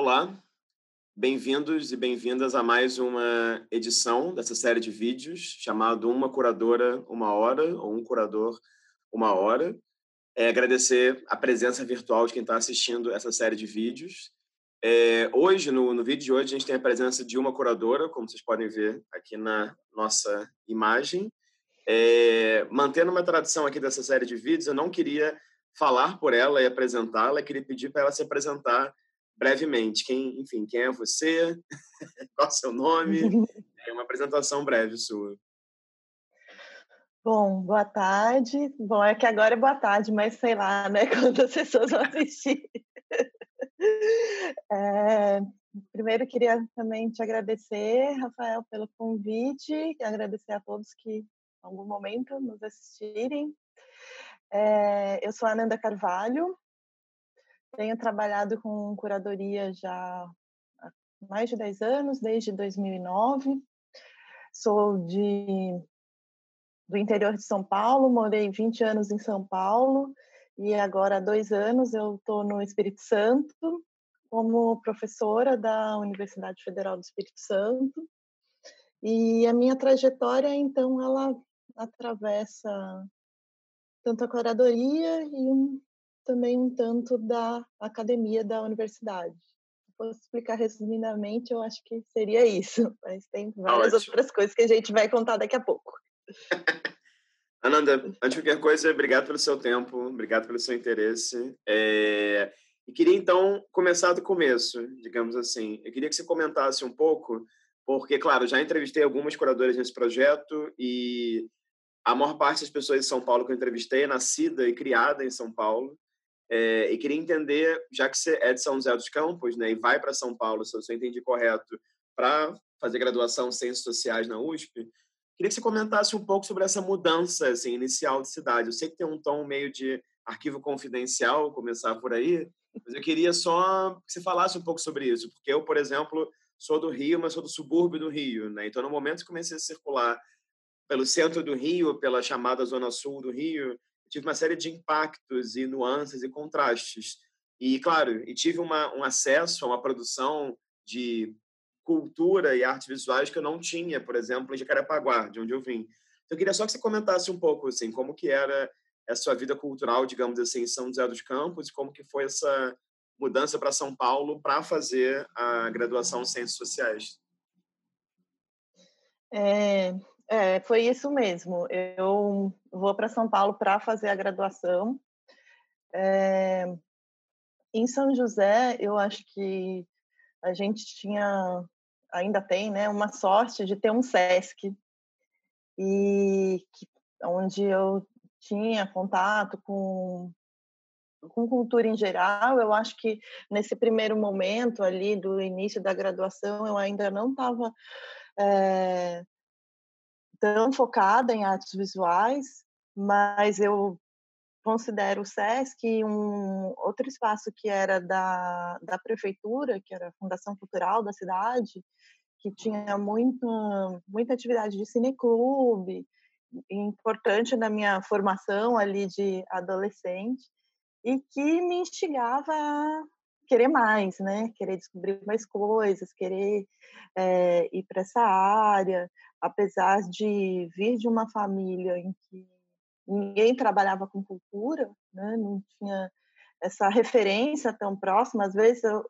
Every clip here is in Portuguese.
Olá, bem-vindos e bem-vindas a mais uma edição dessa série de vídeos chamado Uma Curadora, Uma Hora, ou Um Curador, Uma Hora. É agradecer a presença virtual de quem está assistindo essa série de vídeos. É, hoje, no, no vídeo de hoje, a gente tem a presença de uma curadora, como vocês podem ver aqui na nossa imagem. É, mantendo uma tradição aqui dessa série de vídeos, eu não queria falar por ela e apresentá-la, queria pedir para ela se apresentar brevemente. Quem, enfim, quem é você? Qual é o seu nome? É uma apresentação breve sua. Bom, boa tarde. Bom, é que agora é boa tarde, mas sei lá, né? Quantas pessoas vão assistir. É, primeiro, queria também te agradecer, Rafael, pelo convite, agradecer a todos que, em algum momento, nos assistirem. É, eu sou a Ananda Carvalho, tenho trabalhado com curadoria já há mais de 10 anos, desde 2009. Sou de, do interior de São Paulo, morei 20 anos em São Paulo e agora há dois anos eu estou no Espírito Santo como professora da Universidade Federal do Espírito Santo. E a minha trajetória, então, ela atravessa tanto a curadoria e um, também um tanto da academia da universidade. Se fosse explicar resumidamente, eu acho que seria isso, mas tem várias Ótimo. outras coisas que a gente vai contar daqui a pouco. Ananda, antes de qualquer coisa, obrigado pelo seu tempo, obrigado pelo seu interesse. É... E queria então começar do começo, digamos assim. Eu queria que você comentasse um pouco, porque, claro, já entrevistei algumas curadoras nesse projeto e a maior parte das pessoas de São Paulo que eu entrevistei é nascida e criada em São Paulo. É, e queria entender, já que você é de São José dos Campos, né, e vai para São Paulo, se eu entendi correto, para fazer graduação em Ciências Sociais na USP, queria que você comentasse um pouco sobre essa mudança assim, inicial de cidade. Eu sei que tem um tom meio de arquivo confidencial, começar por aí, mas eu queria só que você falasse um pouco sobre isso, porque eu, por exemplo, sou do Rio, mas sou do subúrbio do Rio, né? Então, no momento que comecei a circular pelo centro do Rio, pela chamada Zona Sul do Rio, tive uma série de impactos e nuances e contrastes. E, claro, e tive uma, um acesso a uma produção de cultura e artes visuais que eu não tinha, por exemplo, em Jacarepaguá, de onde eu vim. Então, eu queria só que você comentasse um pouco, assim, como que era a sua vida cultural, digamos assim, em São José dos Campos, e como que foi essa mudança para São Paulo para fazer a graduação em Ciências Sociais. É, é, foi isso mesmo. Eu vou para São Paulo para fazer a graduação. É, em São José, eu acho que a gente tinha, ainda tem, né, uma sorte de ter um SESC e que, onde eu tinha contato com com cultura em geral, eu acho que nesse primeiro momento ali do início da graduação, eu ainda não estava é, tão focada em artes visuais, mas eu considero o SESC um outro espaço que era da, da prefeitura, que era a Fundação Cultural da cidade, que tinha muita, muita atividade de cineclube, importante na minha formação ali de adolescente, e que me instigava a querer mais, né? Querer descobrir mais coisas, querer é, ir para essa área, apesar de vir de uma família em que ninguém trabalhava com cultura, né? Não tinha essa referência tão próxima. Às vezes, eu,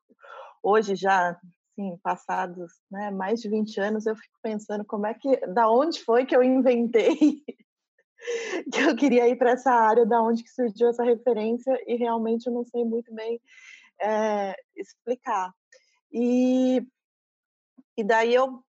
hoje já, assim, passados né, mais de 20 anos, eu fico pensando como é que, da onde foi que eu inventei que eu queria ir para essa área, da onde que surgiu essa referência e realmente eu não sei muito bem é, explicar. E, e daí eu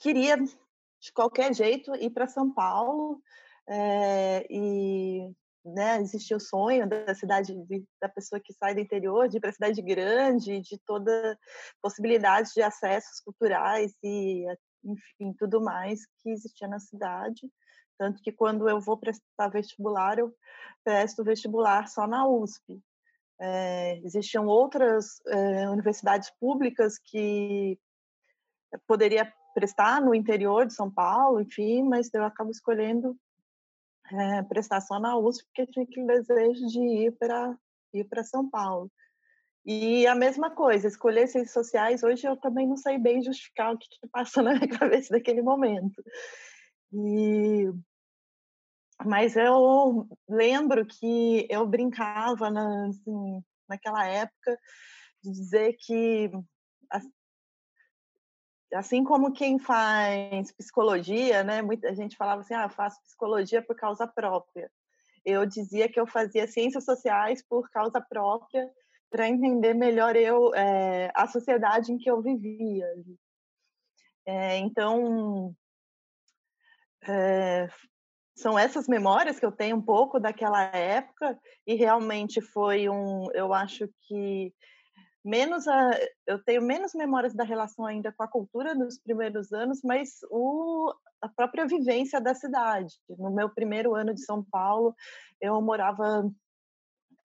queria, de qualquer jeito, ir para São Paulo é, e né, existia o sonho da cidade, de, da pessoa que sai do interior, de ir para a cidade grande, de toda possibilidade de acessos culturais e, enfim, tudo mais que existia na cidade. Tanto que quando eu vou prestar vestibular, eu presto vestibular só na USP. É, existiam outras é, universidades públicas que poderia prestar no interior de São Paulo, enfim, mas eu acabo escolhendo é, prestar só na USP porque tinha aquele desejo de ir para ir para São Paulo. E a mesma coisa, escolher ciências sociais, hoje eu também não sei bem justificar o que, que passa na minha cabeça naquele momento. E mas eu lembro que eu brincava na, assim, naquela época de dizer que assim como quem faz psicologia, né, muita gente falava assim, ah, faço psicologia por causa própria. Eu dizia que eu fazia ciências sociais por causa própria para entender melhor eu é, a sociedade em que eu vivia. É, então, é, são essas memórias que eu tenho um pouco daquela época e realmente foi um, eu acho que menos a, eu tenho menos memórias da relação ainda com a cultura nos primeiros anos, mas o, a própria vivência da cidade. No meu primeiro ano de São Paulo, eu morava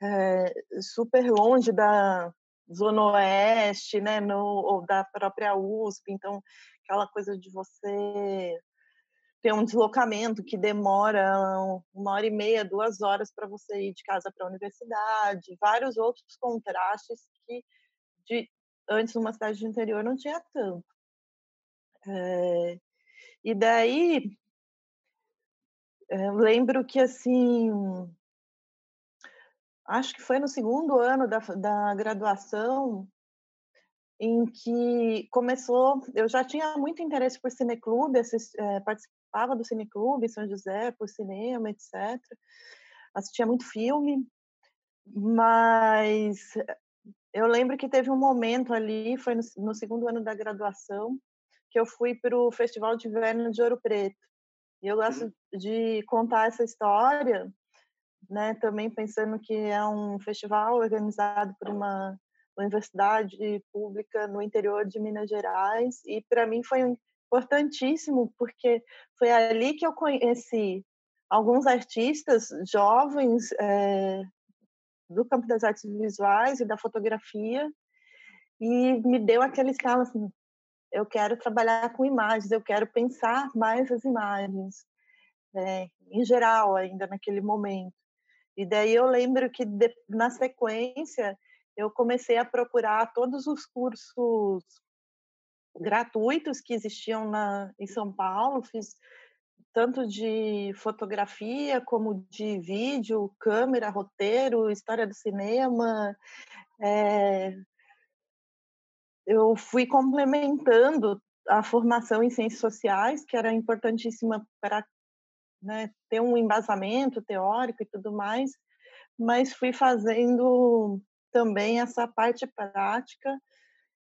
é, super longe da zona oeste, né, no, ou da própria USP, então aquela coisa de você ter um deslocamento que demora uma hora e meia, duas horas para você ir de casa para a universidade, vários outros contrastes que de, antes numa cidade de interior não tinha tanto. É, e daí é, lembro que assim acho que foi no segundo ano da, da graduação em que começou, eu já tinha muito interesse por cineclube, assist, é, participava do cineclube São José, por cinema, etc. Assistia muito filme, mas eu lembro que teve um momento ali, foi no, no segundo ano da graduação, que eu fui para o Festival de Inverno de Ouro Preto. E eu gosto uhum. de contar essa história, né, também pensando que é um festival organizado por uma universidade pública no interior de Minas Gerais e para mim foi importantíssimo porque foi ali que eu conheci alguns artistas jovens é, do campo das artes visuais e da fotografia e me deu aquela escala assim eu quero trabalhar com imagens eu quero pensar mais as imagens é, em geral ainda naquele momento. E daí eu lembro que de, na sequência eu comecei a procurar todos os cursos gratuitos que existiam na, em São Paulo, fiz tanto de fotografia como de vídeo, câmera, roteiro, história do cinema. É, eu fui complementando a formação em ciências sociais, que era importantíssima para né, ter um embasamento teórico e tudo mais, mas fui fazendo também essa parte prática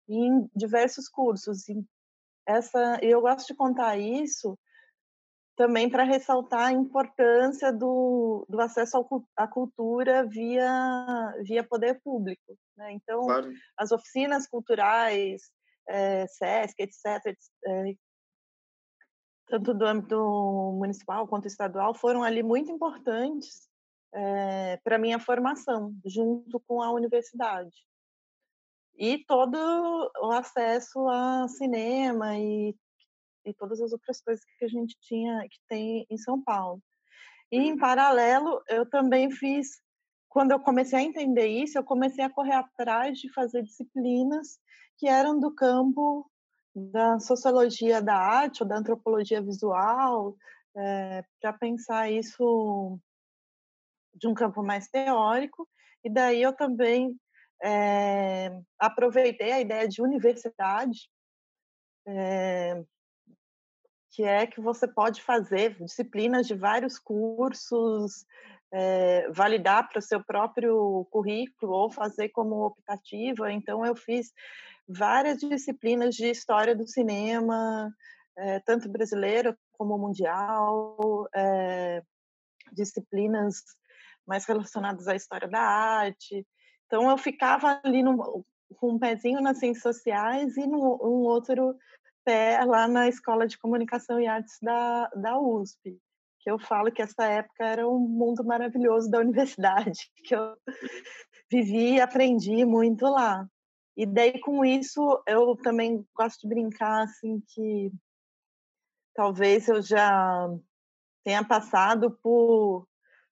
em diversos cursos. Essa, eu gosto de contar isso também para ressaltar a importância do, do acesso ao, à cultura via, via poder público. Né? Então, claro. as oficinas culturais, é, SESC, etc., é, tanto do âmbito municipal quanto estadual, foram ali muito importantes é, para minha formação, junto com a universidade. E todo o acesso a cinema e, e todas as outras coisas que a gente tinha, que tem em São Paulo. E, em paralelo, eu também fiz, quando eu comecei a entender isso, eu comecei a correr atrás de fazer disciplinas que eram do campo da sociologia da arte ou da antropologia visual, é, eh, para pensar isso de um campo mais teórico, e daí eu também é, aproveitei a ideia de universidade, é, que é que você pode fazer disciplinas de vários cursos, é, validar para o seu próprio currículo ou fazer como optativa. Então, eu fiz várias disciplinas de história do cinema, tanto brasileiro como mundial, disciplinas mais relacionados à história da arte. Então, eu ficava ali com um pezinho nas ciências sociais e no, um outro pé lá na Escola de Comunicação e Artes da, da USP, que eu falo que essa época era um mundo maravilhoso da universidade, que eu vivi e aprendi muito lá. E daí, com isso, eu também gosto de brincar, assim, que talvez eu já tenha passado por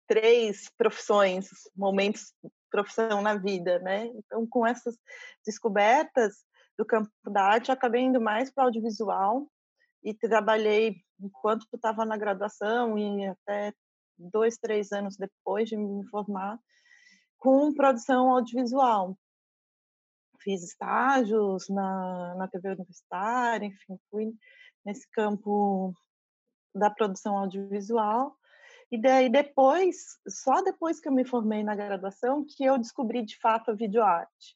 três profissões, momentos profissão na vida, né? Então, com essas descobertas do campo da arte, acabei indo mais para audiovisual e trabalhei enquanto estava na graduação e até dois, três anos depois de me formar com produção audiovisual. Fiz estágios na, na TV universitária, enfim, fui nesse campo da produção audiovisual. E daí depois, só depois que eu me formei na graduação, que eu descobri de fato a videoarte.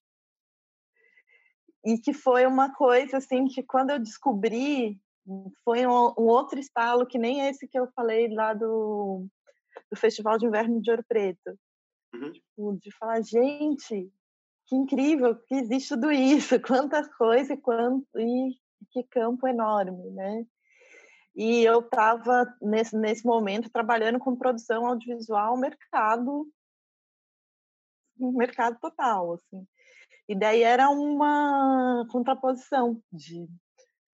E que foi uma coisa assim que quando eu descobri, foi um, um outro estalo que nem esse que eu falei lá do, do Festival de Inverno de Ouro Preto. Uhum. Tipo, de falar, gente, que incrível que existe tudo isso, quanta coisa e, quanto, e que campo enorme, né? E eu estava, nesse, nesse momento, trabalhando com produção audiovisual, mercado, mercado total, assim. E daí era uma contraposição de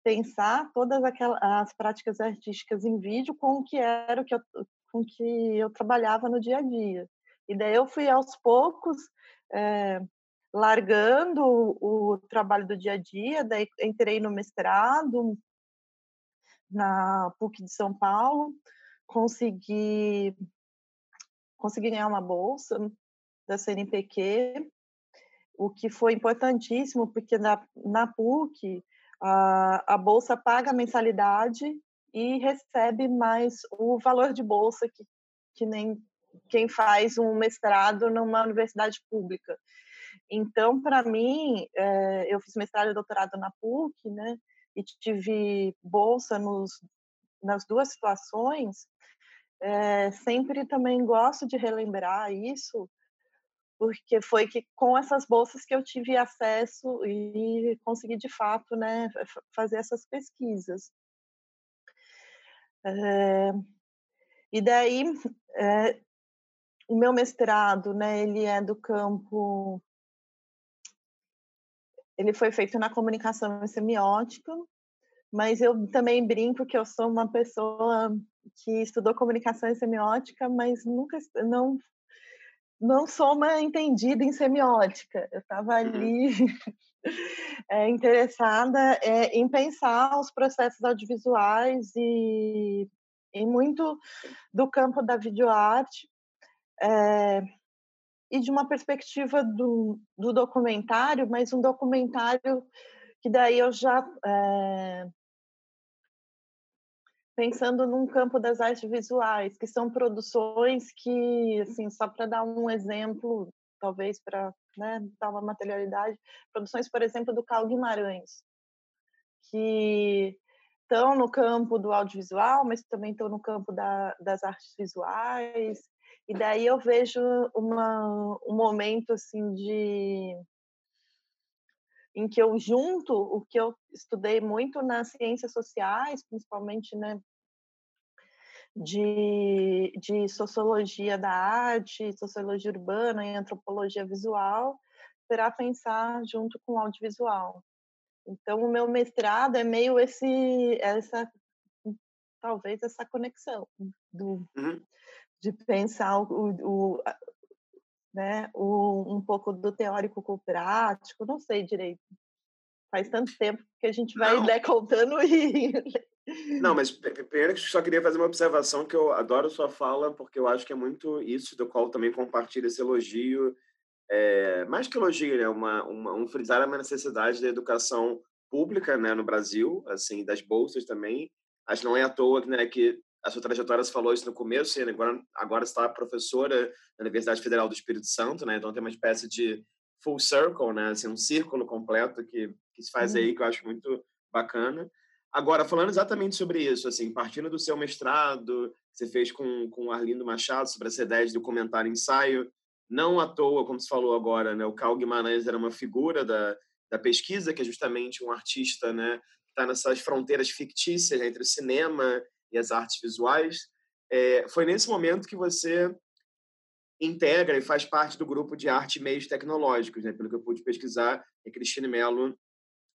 pensar todas aquelas as práticas artísticas em vídeo com o que era o que eu, com que eu trabalhava no dia a dia. E daí eu fui aos poucos é, largando o, o trabalho do dia a dia, daí entrei no mestrado, na PUC de São Paulo, consegui, consegui ganhar uma bolsa da CNPq, o que foi importantíssimo, porque na, na PUC a, a bolsa paga a mensalidade e recebe mais o valor de bolsa que, que nem quem faz um mestrado numa universidade pública. Então, para mim, é, eu fiz mestrado e doutorado na PUC, né? e tive bolsa nos, nas duas situações, é, sempre também gosto de relembrar isso, porque foi que com essas bolsas que eu tive acesso e consegui de fato, né, fazer essas pesquisas. É, e daí, é, o meu mestrado, né, ele é do campo ele foi feito na comunicação semiótica, mas eu também brinco que eu sou uma pessoa que estudou comunicação semiótica, mas nunca não não sou uma entendida em semiótica. Eu estava uhum. ali é, interessada é, em pensar os processos audiovisuais e, e muito do campo da videoarte. É, e de uma perspectiva do, do documentário, mas um documentário que daí eu já pensando num campo das artes visuais, que são produções que, assim, só para dar um exemplo, talvez para né, dar uma materialidade, produções, por exemplo, do Carl Guimarães, que estão no campo do audiovisual, mas também estão no campo da, das artes visuais, e daí eu vejo uma, um momento assim de em que eu junto o que eu estudei muito nas ciências sociais, principalmente né, de, de sociologia da arte, sociologia urbana e antropologia visual, para pensar junto com o audiovisual. Então, o meu mestrado é meio esse, essa, talvez essa conexão do, uhum de pensar o, o, né, o, um pouco do teórico com o prático, não sei direito. Faz tanto tempo que a gente vai né, contando e. Não, mas primeiro só queria fazer uma observação que eu adoro sua fala, porque eu acho que é muito isso, do qual também compartilho esse elogio. É, mais que elogio, né? Uma, uma, um frisar a necessidade da educação pública né, no Brasil, assim, das bolsas também. Acho que não é à toa né, que a sua trajetória, você falou isso no começo, e agora, agora está professora na Universidade Federal do Espírito Santo, né? Então tem uma espécie de full circle, né? Assim, um círculo completo que, que se faz uhum. aí, que eu acho muito bacana. Agora, falando exatamente sobre isso, assim, partindo do seu mestrado, que você fez com, com Arlindo Machado, sobre essa ideia de documentário ensaio, não à toa, como você falou agora, né? O Carl Guimarães era uma figura da, da pesquisa, que é justamente um artista, né? Está nessas fronteiras fictícias entre o cinema e as artes visuais. É, foi nesse momento que você integra e faz parte do grupo de arte e meios tecnológicos, né? pelo que eu pude pesquisar, e Cristine Mello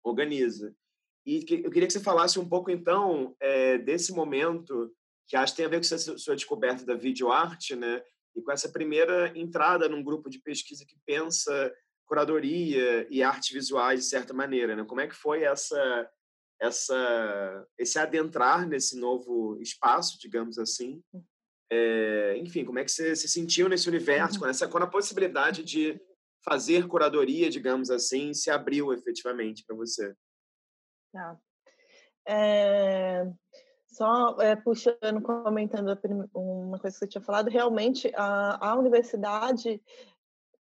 organiza. E que, eu queria que você falasse um pouco, então, é, desse momento, que acho que tem a ver com a sua descoberta da videoarte, né? e com essa primeira entrada num grupo de pesquisa que pensa curadoria e artes visuais de certa maneira, né? Como é que foi essa essa esse adentrar nesse novo espaço, digamos assim? É, enfim, como é que você se sentiu nesse universo, quando, essa, quando a possibilidade de fazer curadoria, digamos assim, se abriu efetivamente para você? Tá. É, só é, puxando, comentando uma coisa que você tinha falado, realmente a, a universidade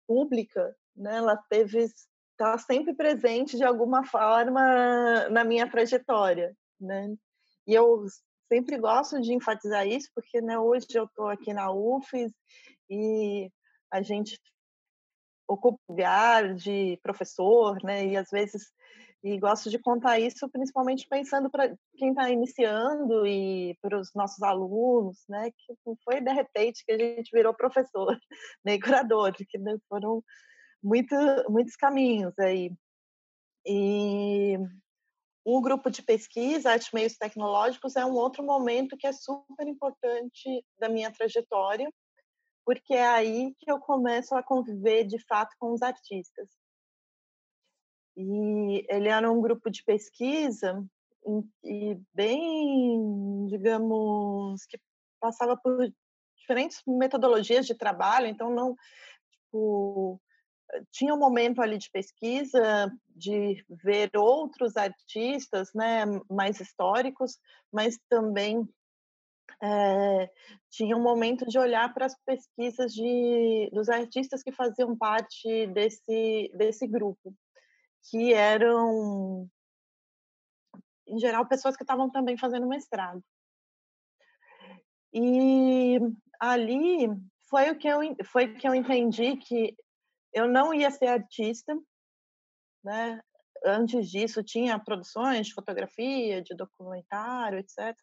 pública, né, ela teve está sempre presente de alguma forma na minha trajetória, né? E eu sempre gosto de enfatizar isso porque, né, hoje eu estou aqui na UFES e a gente ocupa lugar de professor, né? E às vezes e gosto de contar isso principalmente pensando para quem está iniciando e para os nossos alunos, né? Que não foi de repente que a gente virou professor, nem né, curador, que né, foram muito, muitos caminhos aí. E o grupo de pesquisa, Arte Meios Tecnológicos, é um outro momento que é super importante da minha trajetória, porque é aí que eu começo a conviver de fato com os artistas. E ele era um grupo de pesquisa e bem, digamos, que passava por diferentes metodologias de trabalho, então não, tipo, tinha um momento ali de pesquisa, de ver outros artistas, né, mais históricos, mas também é, tinha um momento de olhar para as pesquisas de, dos artistas que faziam parte desse, desse grupo que eram, em geral, pessoas que estavam também fazendo mestrado. E ali foi o que eu foi que eu entendi que eu não ia ser artista, né? Antes disso tinha produções de fotografia, de documentário, etc.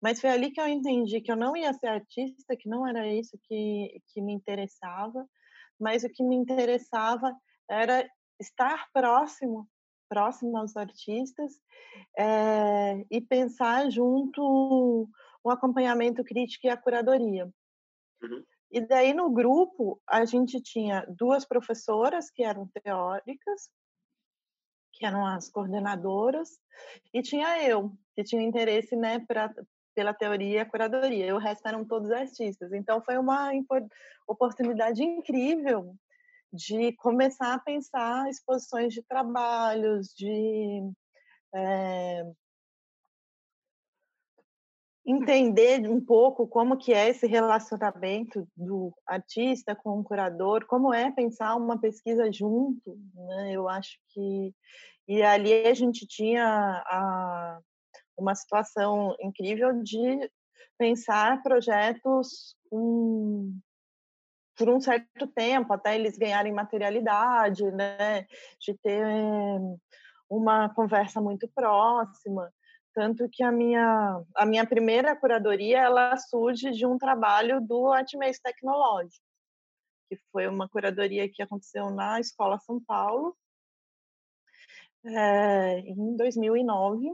Mas foi ali que eu entendi que eu não ia ser artista, que não era isso que que me interessava, mas o que me interessava era estar próximo, próximo aos artistas é, e pensar junto o acompanhamento crítico e a curadoria. Uhum. E daí no grupo a gente tinha duas professoras que eram teóricas, que eram as coordenadoras, e tinha eu, que tinha interesse né, pra, pela teoria e a curadoria. E o resto eram todos artistas. Então foi uma oportunidade incrível de começar a pensar exposições de trabalhos, de é, entender um pouco como que é esse relacionamento do artista com o curador, como é pensar uma pesquisa junto, né? Eu acho que e ali a gente tinha a, uma situação incrível de pensar projetos com por um certo tempo, até eles ganharem materialidade, né? De ter uma conversa muito próxima. Tanto que a minha, a minha primeira curadoria, ela surge de um trabalho do Artmeios Tecnológico, que foi uma curadoria que aconteceu na Escola São Paulo, é, em 2009.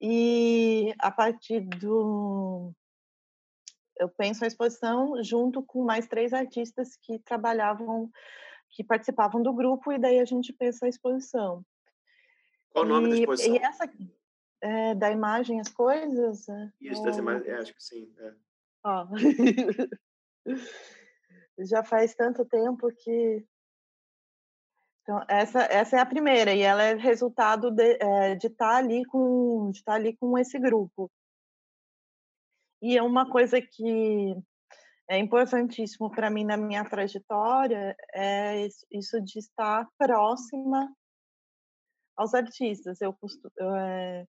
E a partir do, eu penso a exposição junto com mais três artistas que trabalhavam, que participavam do grupo, e daí a gente pensa a exposição. Qual o nome e, da exposição? E essa, é, da imagem, as coisas? É, Isso, ou... das imagens, é, acho que sim. É. Ó. Já faz tanto tempo que então, essa, essa é a primeira, e ela é resultado de, é, estar tá ali com de estar tá ali com esse grupo. E é uma coisa que é importantíssimo para mim na minha trajetória é isso de estar próxima aos artistas. Eu, eu é,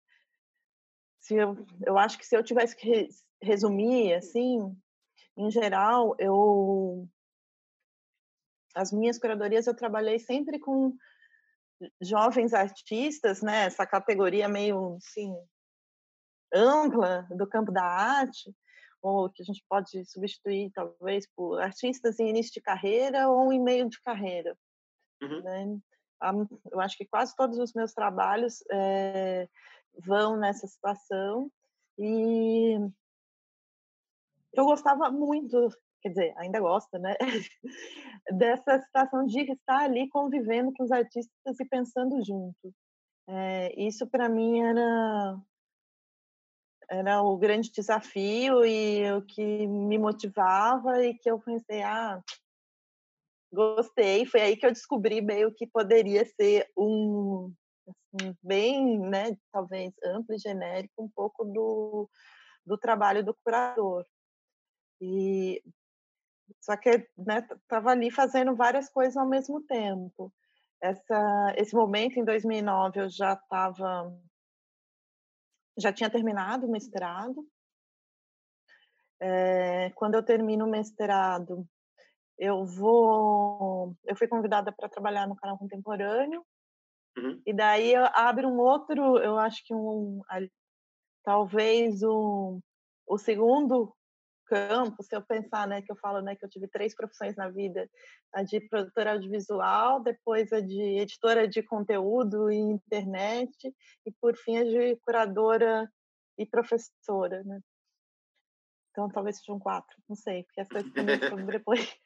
se eu, eu acho que se eu tivesse que resumir assim, em geral, eu as minhas curadorias eu trabalhei sempre com jovens artistas, né? Essa categoria meio assim ampla do campo da arte, ou que a gente pode substituir talvez por artistas em início de carreira ou em meio de carreira. Uhum. Né? Eu acho que quase todos os meus trabalhos é, vão nessa situação e eu gostava muito quer dizer, ainda gosta, né? Dessa situação de estar ali convivendo com os artistas e pensando junto. É, isso para mim era era o grande desafio e o que me motivava e que eu pensei, ah, gostei. Foi aí que eu descobri meio que poderia ser um assim, bem, né, talvez amplo e genérico, um pouco do, do trabalho do curador. E só que né, estava ali fazendo várias coisas ao mesmo tempo. Essa, esse momento em 2009 eu já estava já tinha terminado o mestrado. É, quando eu termino o mestrado, eu vou, eu fui convidada para trabalhar no canal contemporâneo. Uhum. E daí abre um outro, eu acho que um, talvez um, o segundo campo, se eu pensar, né, que eu falo, né, que eu tive três profissões na vida, a de produtora audiovisual, depois a de editora de conteúdo e internet, e por fim a de curadora e professora, né. Então talvez sejam quatro, não sei, porque essa também foi depois.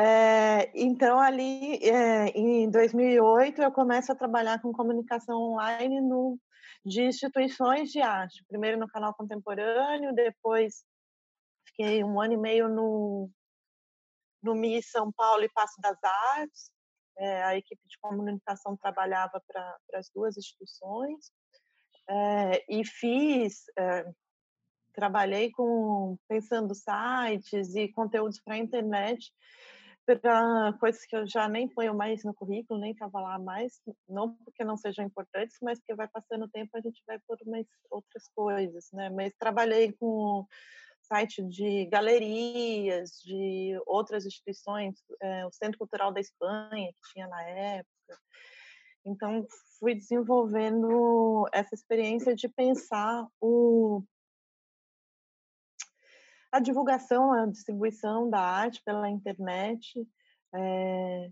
É, então, ali é, em 2008, eu começo a trabalhar com comunicação online no, de instituições de arte. Primeiro no canal contemporâneo, depois fiquei um ano e meio no, no MI São Paulo e Passo das Artes. É, a equipe de comunicação trabalhava para as duas instituições. É, e fiz, é, trabalhei com pensando sites e conteúdos para a internet para coisas que eu já nem ponho mais no currículo, nem estava lá mais, não porque não sejam importantes, mas porque vai passando o tempo a gente vai por mais outras coisas, né? Mas trabalhei com site de galerias, de outras instituições, é, o Centro Cultural da Espanha, que tinha na época. Então, fui desenvolvendo essa experiência de pensar o, a divulgação, a distribuição da arte pela internet, é,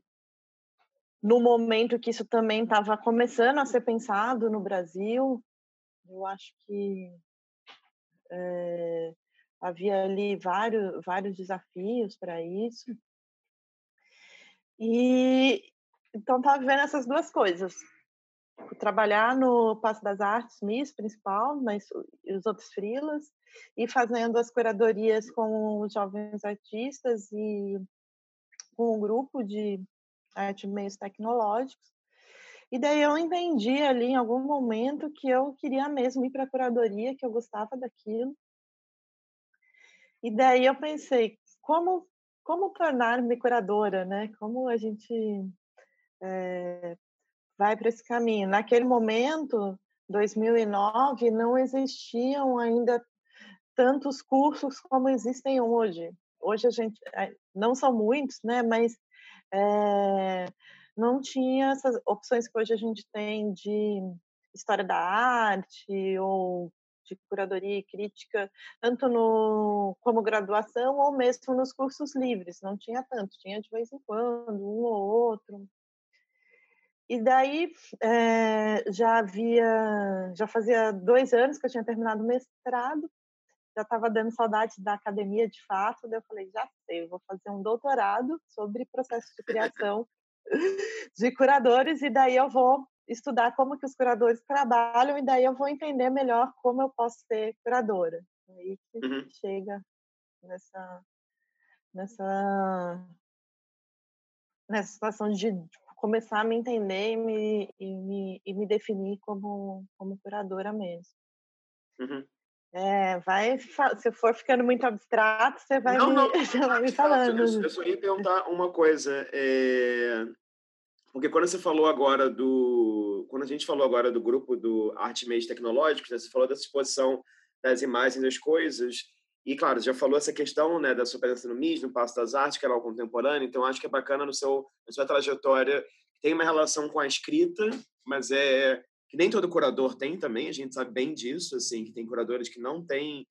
no momento que isso também estava começando a ser pensado no Brasil, eu acho que é, havia ali vários, vários desafios para isso. E então estava vendo essas duas coisas. Trabalhar no Passo das Artes, MIS principal, mas os outros frilas, e fazendo as curadorias com os jovens artistas e com um grupo de arte meios tecnológicos. E daí eu entendi ali em algum momento que eu queria mesmo ir para a curadoria, que eu gostava daquilo. E daí eu pensei, como como tornar-me curadora, né? Como a gente é, vai para esse caminho? Naquele momento, 2009, não existiam ainda tantos cursos como existem hoje. Hoje a gente eh, não são muitos, né? Mas é, não tinha essas opções que hoje a gente tem de história da arte ou de curadoria e crítica, tanto no, como graduação ou mesmo nos cursos livres. Não tinha tanto, tinha de vez em quando, um ou outro. E daí é, já havia, já fazia dois anos que eu tinha terminado o mestrado, já estava dando saudade da academia de fato, daí eu falei, já sei, eu vou fazer um doutorado sobre processo de criação de curadores e daí eu vou estudar como que os curadores trabalham e daí eu vou entender melhor como eu posso ser curadora. Aí que uhum. chega nessa nessa nessa situação de começar a me entender e me, e me, e me definir como, como curadora mesmo. Uhum. É, vai, se for ficando muito abstrato, você vai, não, me, não, você vai me falando. Eu só ia perguntar uma coisa. É... Porque quando você falou agora do. Quando a gente falou agora do grupo do Arte Meios Tecnológicos, né, você falou dessa exposição das imagens das coisas. E, claro, já falou essa questão né, da sua presença no MIS, no Passo das Artes, que era o contemporâneo. Então, acho que é bacana no seu, na sua trajetória. Tem uma relação com a escrita, mas é que nem todo curador tem também. A gente sabe bem disso, assim, que tem curadores que não têm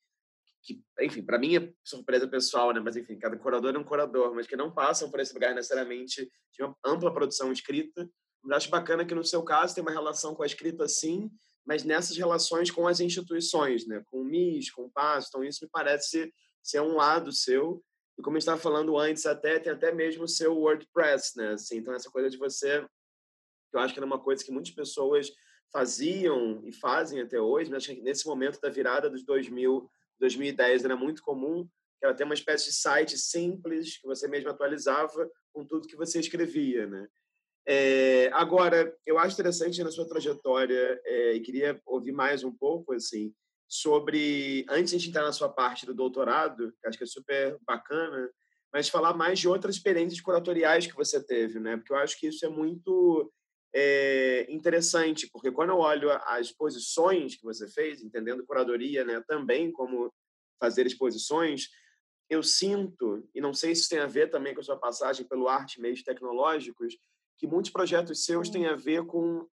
que, enfim, para mim é surpresa pessoal, né? Mas enfim, cada curador é um curador, mas que não passam por esse lugar necessariamente de uma ampla produção escrita. Eu acho bacana que no seu caso tem uma relação com a escrita sim, mas nessas relações com as instituições, né? Com o MIS, com o PAS, então isso me parece se é um lado seu. E como a gente estava falando antes, até tem até mesmo o seu WordPress, né? Assim, então, essa coisa de você, eu acho que era uma coisa que muitas pessoas faziam e fazem até hoje, mas acho que nesse momento da virada dos 2000, 2010 era muito comum que ela tem uma espécie de site simples que você mesmo atualizava com tudo que você escrevia, né? É, agora, eu acho interessante na sua trajetória é, e queria ouvir mais um pouco assim sobre antes de entrar na sua parte do doutorado, que acho que é super bacana, mas falar mais de outras experiências curatoriais que você teve, né? Porque eu acho que isso é muito é, interessante, porque quando eu olho as exposições que você fez, entendendo curadoria, né, também como fazer exposições, eu sinto, e não sei se isso tem a ver também com a sua passagem pelo arte meios tecnológicos, que muitos projetos seus têm a ver com,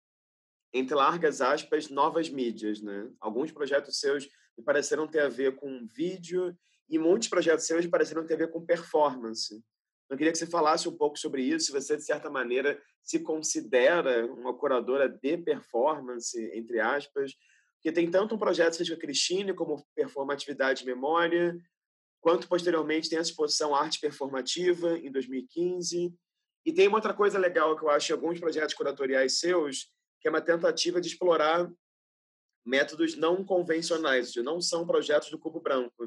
entre largas aspas, novas mídias. Né? Alguns projetos seus me pareceram ter a ver com vídeo e muitos projetos seus me pareceram ter a ver com performance. Eu queria que você falasse um pouco sobre isso, se você, de certa maneira, se considera uma curadora de performance, entre aspas, porque tem tanto um projeto seja Cristine como performatividade e memória, quanto posteriormente tem a exposição Arte Performativa, em 2015. E tem uma outra coisa legal que eu acho em alguns projetos curatoriais seus, que é uma tentativa de explorar métodos não convencionais, que não são projetos do cubo branco,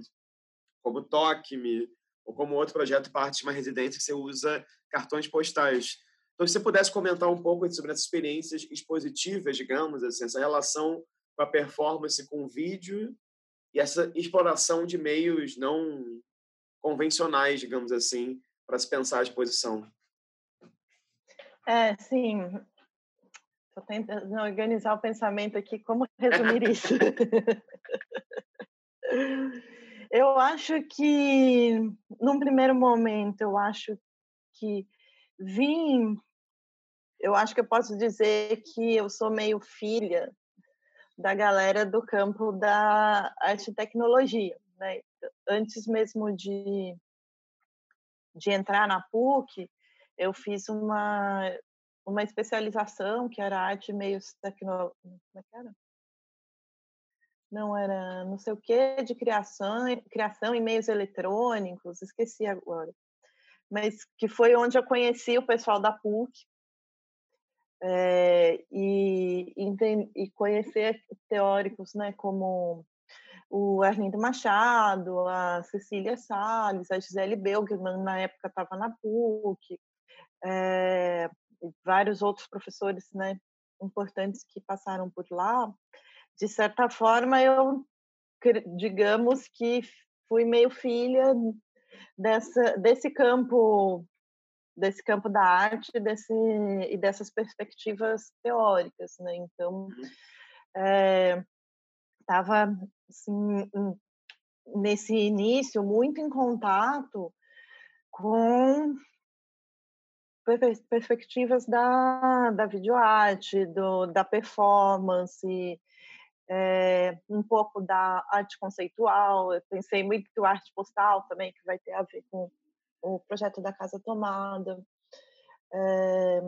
como Toque-me, ou como outro projeto parte de uma residência que você usa cartões postais. Então, se você pudesse comentar um pouco sobre essas experiências expositivas, digamos, assim, essa relação com a performance com o vídeo e essa exploração de meios não convencionais, digamos assim, para se pensar a exposição. É, sim. Estou tentando organizar o pensamento aqui, como resumir isso. eu acho que, num primeiro momento, eu acho que vim. Eu acho que eu posso dizer que eu sou meio filha da galera do campo da arte e tecnologia. Né? Antes mesmo de, de entrar na PUC, eu fiz uma, uma especialização que era arte e meios tecnológicos. Como é que era? Não era não sei o que de criação, criação em meios eletrônicos, esqueci agora. Mas que foi onde eu conheci o pessoal da PUC, é, e, e, conhecer teóricos né, como o Arlindo Machado, a Cecília Salles, a Gisele Belgman, na época estava na PUC, é, vários outros professores né, importantes que passaram por lá. De certa forma, eu, digamos que fui meio filha dessa, desse campo desse campo da arte desse, e dessas perspectivas teóricas, né? Então, estava uhum. é, assim, nesse início muito em contato com perspectivas da, da videoarte, do, da performance, é, um pouco da arte conceitual. Eu pensei muito em arte postal também, que vai ter a ver com o projeto da Casa Tomada. É,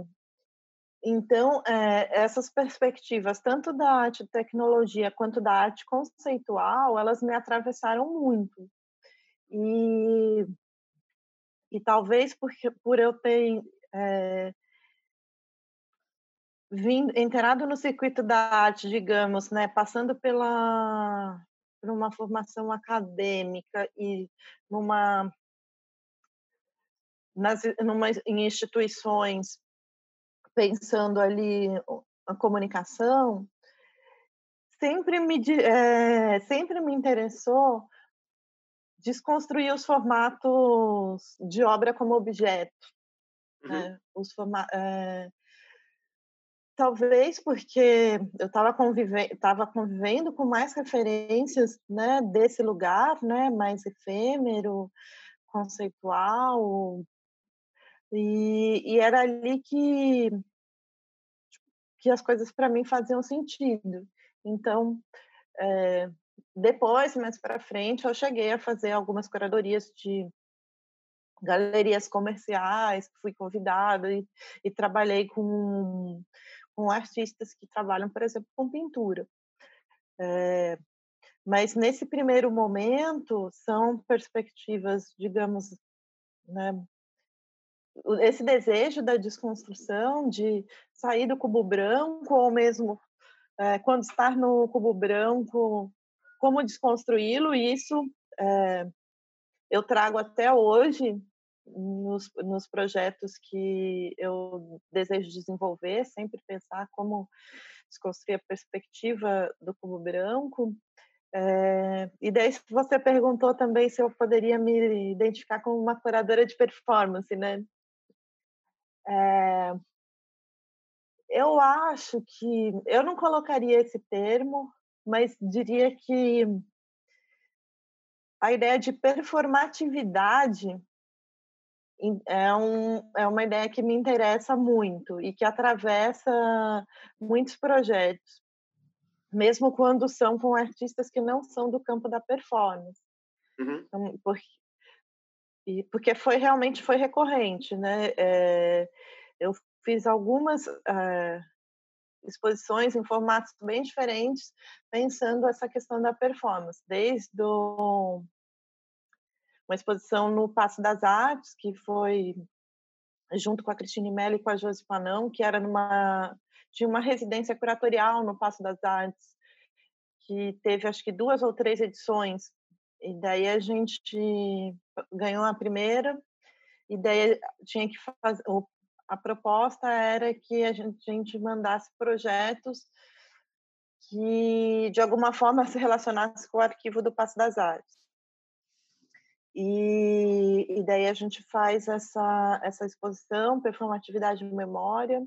então, é, essas perspectivas, tanto da arte tecnologia quanto da arte conceitual, elas me atravessaram muito. E, e talvez porque, por eu ter é, vindo, entrado no circuito da arte, digamos, né, passando pela por uma formação acadêmica e numa nas numa, em instituições pensando ali a comunicação sempre me é, sempre me interessou desconstruir os formatos de obra como objeto uhum. né? os forma é, talvez porque eu estava convivendo, tava convivendo com mais referências né, desse lugar, né, mais efêmero, conceitual, e, e era ali que, que as coisas para mim faziam sentido. Então, é, depois, mais para frente, eu cheguei a fazer algumas curadorias de galerias comerciais, fui convidada e, e trabalhei com, com artistas que trabalham, por exemplo, com pintura. É, Mas nesse primeiro momento são perspectivas, digamos, né, esse desejo da desconstrução, de sair do cubo branco, ou mesmo é, quando estar no cubo branco, como desconstruí-lo, isso é, eu trago até hoje nos, nos projetos que eu desejo desenvolver, sempre pensar como desconstruir a perspectiva do cubo branco. É, e daí você perguntou também se eu poderia me identificar como uma curadora de performance, né? É, eu acho que eu não colocaria esse termo, mas diria que a ideia de performatividade é, um, é uma ideia que me interessa muito e que atravessa muitos projetos, mesmo quando são com artistas que não são do campo da performance. Uhum. Então, porque, e porque foi realmente foi recorrente, né? É, eu fiz algumas é, exposições em formatos bem diferentes, pensando essa questão da performance, desde do, uma exposição no Passo das Artes, que foi junto com a Cristine Mello e com a Josi Panão, que era numa de uma residência curatorial no Passo das Artes, que teve acho que duas ou três edições. E daí a gente ganhou a primeira, e daí tinha que fazer. A proposta era que a gente, a gente mandasse projetos que de alguma forma se relacionasse com o arquivo do Passo das Artes. E, e daí a gente faz essa, essa exposição, performatividade de memória.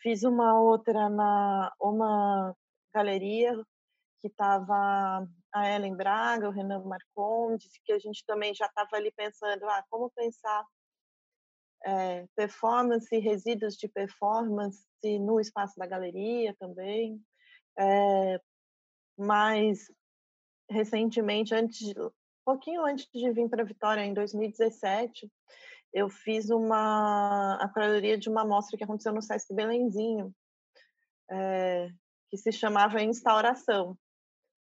Fiz uma outra na uma galeria que estava a Ellen Braga, o Renan Marcondes, que a gente também já estava ali pensando, ah, como pensar é, performance, resíduos de performance no espaço da galeria também. É, mas recentemente, antes, pouquinho antes de vir para Vitória, em 2017, eu fiz uma a curadoria de uma mostra que aconteceu no Sesc Belenzinho, é, que se chamava Instauração,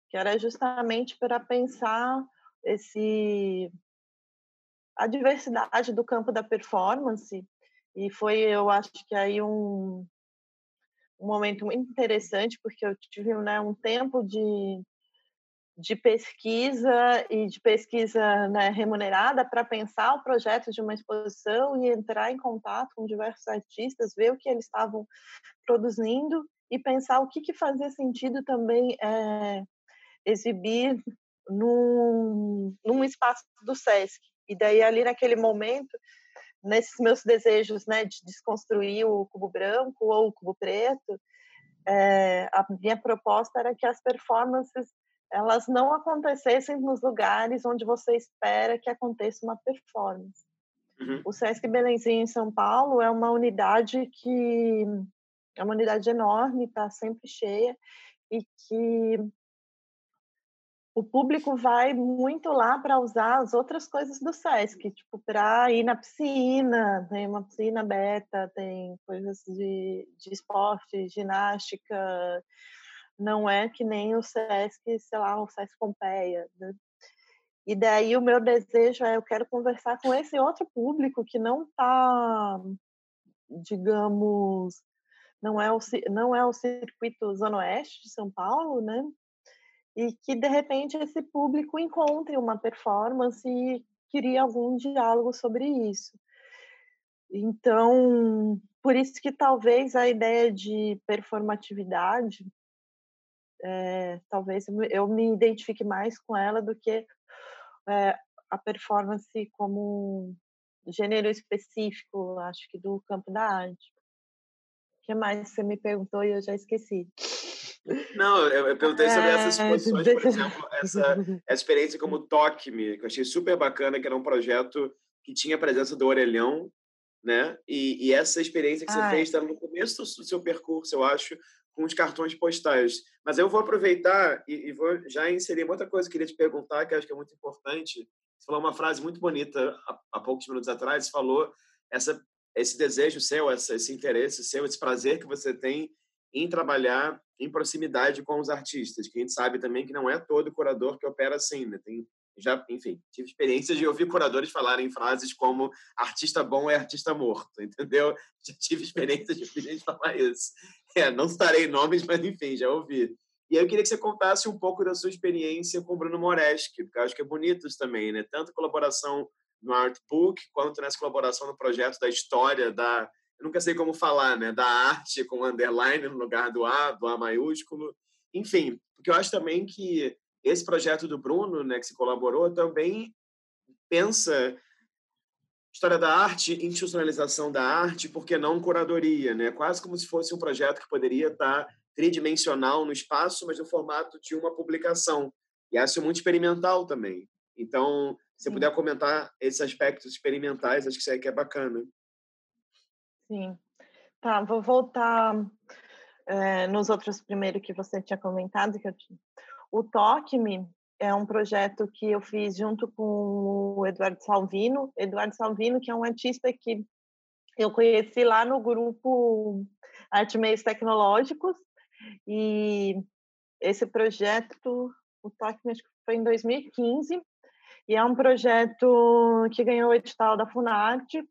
que era justamente para pensar esse a diversidade do campo da performance e foi eu acho que aí um, um momento muito interessante porque eu tive né, um tempo de de pesquisa e de pesquisa né, remunerada para pensar o projeto de uma exposição e entrar em contato com diversos artistas, ver o que eles estavam produzindo e pensar o que, que fazia sentido também é, exibir num, num espaço do SESC. E daí, ali naquele momento, nesses meus desejos né, de desconstruir o cubo branco ou o cubo preto, é, a minha proposta era que as performances elas não acontecessem nos lugares onde você espera que aconteça uma performance. Uhum. O Sesc Belenzinho em São Paulo é uma unidade que é uma unidade enorme, está sempre cheia e que o público vai muito lá para usar as outras coisas do SESC, tipo, para ir na piscina, tem uma piscina aberta, tem coisas de, de esporte, ginástica, não é que nem o SESC, sei lá, o SESC Pompeia, né? E daí o meu desejo é eu quero conversar com esse outro público que não está, digamos, não é o não é o circuito Zona Oeste de São Paulo, né? E que de repente esse público encontre uma performance e queria algum diálogo sobre isso. Então, por isso que talvez a ideia de performatividade é, talvez eu me identifique mais com ela do que é, a performance como gênero específico, acho que do campo da arte. O que mais você me perguntou e eu já esqueci? Não, eu, eu perguntei sobre essas é, exposições, por exemplo, essa, essa experiência como Toque Me, que eu achei super bacana, que era um projeto que tinha a presença do Orelhão, né? E, e essa experiência que você ah, fez está no começo do seu percurso, eu acho, com os cartões postais. Mas eu vou aproveitar e, e vou já inserir outra coisa que eu queria te perguntar, que acho que é muito importante. Você falou uma frase muito bonita há, há poucos minutos atrás, você falou essa, esse desejo seu, essa, esse interesse seu, esse prazer que você tem em trabalhar em proximidade com os artistas, que a gente sabe também que não é todo curador que opera assim, né? Tem já, enfim, tive experiência de ouvir curadores falarem frases como artista bom é artista morto, entendeu? Já tive experiência de ouvir gente falar isso. É, não estarei nomes, mas enfim, já ouvi. E aí eu queria que você contasse um pouco da sua experiência com o Bruno Moreschi, porque eu acho que é bonito isso também, né? Tanto colaboração no Artbook, quanto nessa colaboração no projeto da história, da... Eu nunca sei como falar, né? Da arte com underline no lugar do A, do A maiúsculo. Enfim, porque eu acho também que esse projeto do Bruno, né, que se colaborou, também pensa história da arte, institucionalização da arte, porque não curadoria, né? Quase como se fosse um projeto que poderia estar tridimensional no espaço, mas no formato de uma publicação. E acho muito experimental também. Então, se você puder comentar esses aspectos experimentais, acho que isso aí que é bacana. Sim. Tá, vou voltar é, nos outros primeiro que você tinha comentado, que eu o Toque-me é um projeto que eu fiz junto com o Eduardo Salvino. Eduardo Salvino, que é um artista que eu conheci lá no grupo Arte Meios Tecnológicos. E esse projeto, o Toque-me, acho que foi em 2015. E é um projeto que ganhou o edital da Funarte,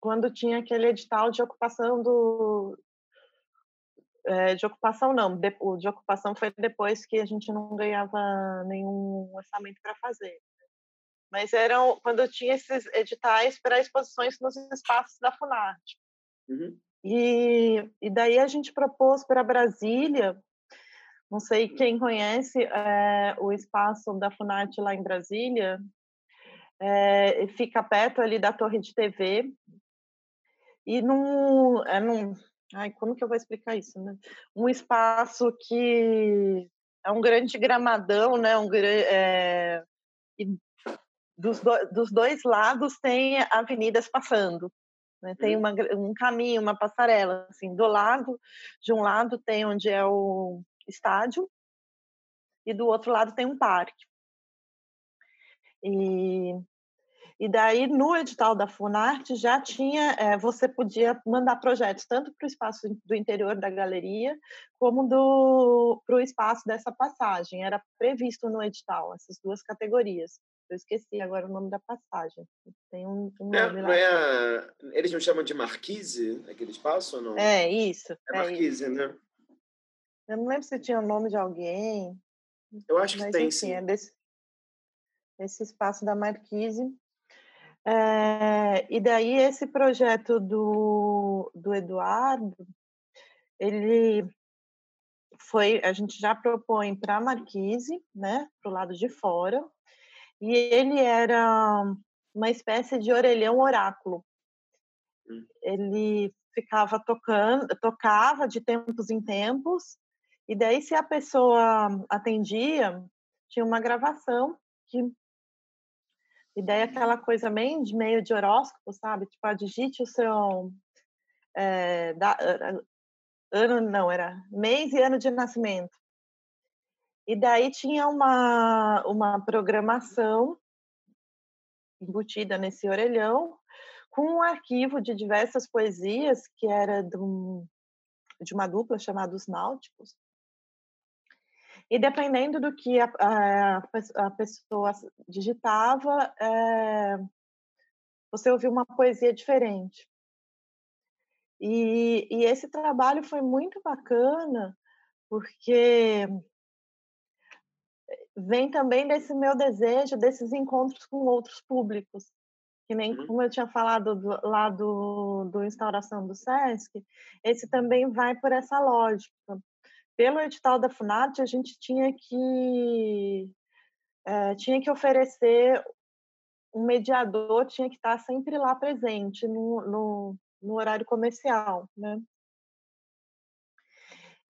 quando tinha aquele edital de ocupação do, é, de ocupação não, de, o de ocupação foi depois que a gente não ganhava nenhum orçamento para fazer. Mas eram quando tinha esses editais para exposições nos espaços da Funarte. Uhum. E, e daí a gente propôs para Brasília, não sei quem conhece é, o espaço da Funarte lá em Brasília, é, fica perto ali da torre de TV, e num, é num, Ai, como que eu vou explicar isso, né? Um espaço que é um grande gramadão, né? Um, é, e dos, do, dos dois lados tem avenidas passando. Né? Tem hum. uma, um caminho, uma passarela. Assim, do lado, de um lado tem onde é o estádio e do outro lado tem um parque. E e daí, no edital da Funarte, já tinha, é, você podia mandar projetos tanto para o espaço do interior da galeria, como para o espaço dessa passagem. Era previsto no edital, essas duas categorias. Eu esqueci agora o nome da passagem. Tem um, um é, nome é, lá. Não é, eles não chamam de Marquise, aquele espaço ou não? É, isso. É, é Marquise, isso. né? Eu não lembro se tinha o nome de alguém. Eu acho que tem, enfim, sim. É desse, esse espaço da Marquise. É, e daí esse projeto do, do Eduardo, ele foi, a gente já propõe para a Marquise, né, para o lado de fora, e ele era uma espécie de orelhão oráculo. Hum. Ele ficava tocando, tocava de tempos em tempos, e daí se a pessoa atendia, tinha uma gravação que e daí aquela coisa meio de, meio de horóscopo, sabe? Tipo, ah, digite o seu é, da, ano, não, era mês e ano de nascimento. E daí tinha uma, uma programação embutida nesse orelhão com um arquivo de diversas poesias que era de, um, de uma dupla chamada Os Náuticos, e dependendo do que a, a, a pessoa digitava, é, você ouvia uma poesia diferente. E, e esse trabalho foi muito bacana, porque vem também desse meu desejo, desses encontros com outros públicos. Que nem uhum. como eu tinha falado do, lá do, do Instauração do Sesc, esse também vai por essa lógica pelo edital da Funarte, a gente tinha que é, tinha que oferecer um mediador, tinha que estar sempre lá presente no, no, no horário comercial, né?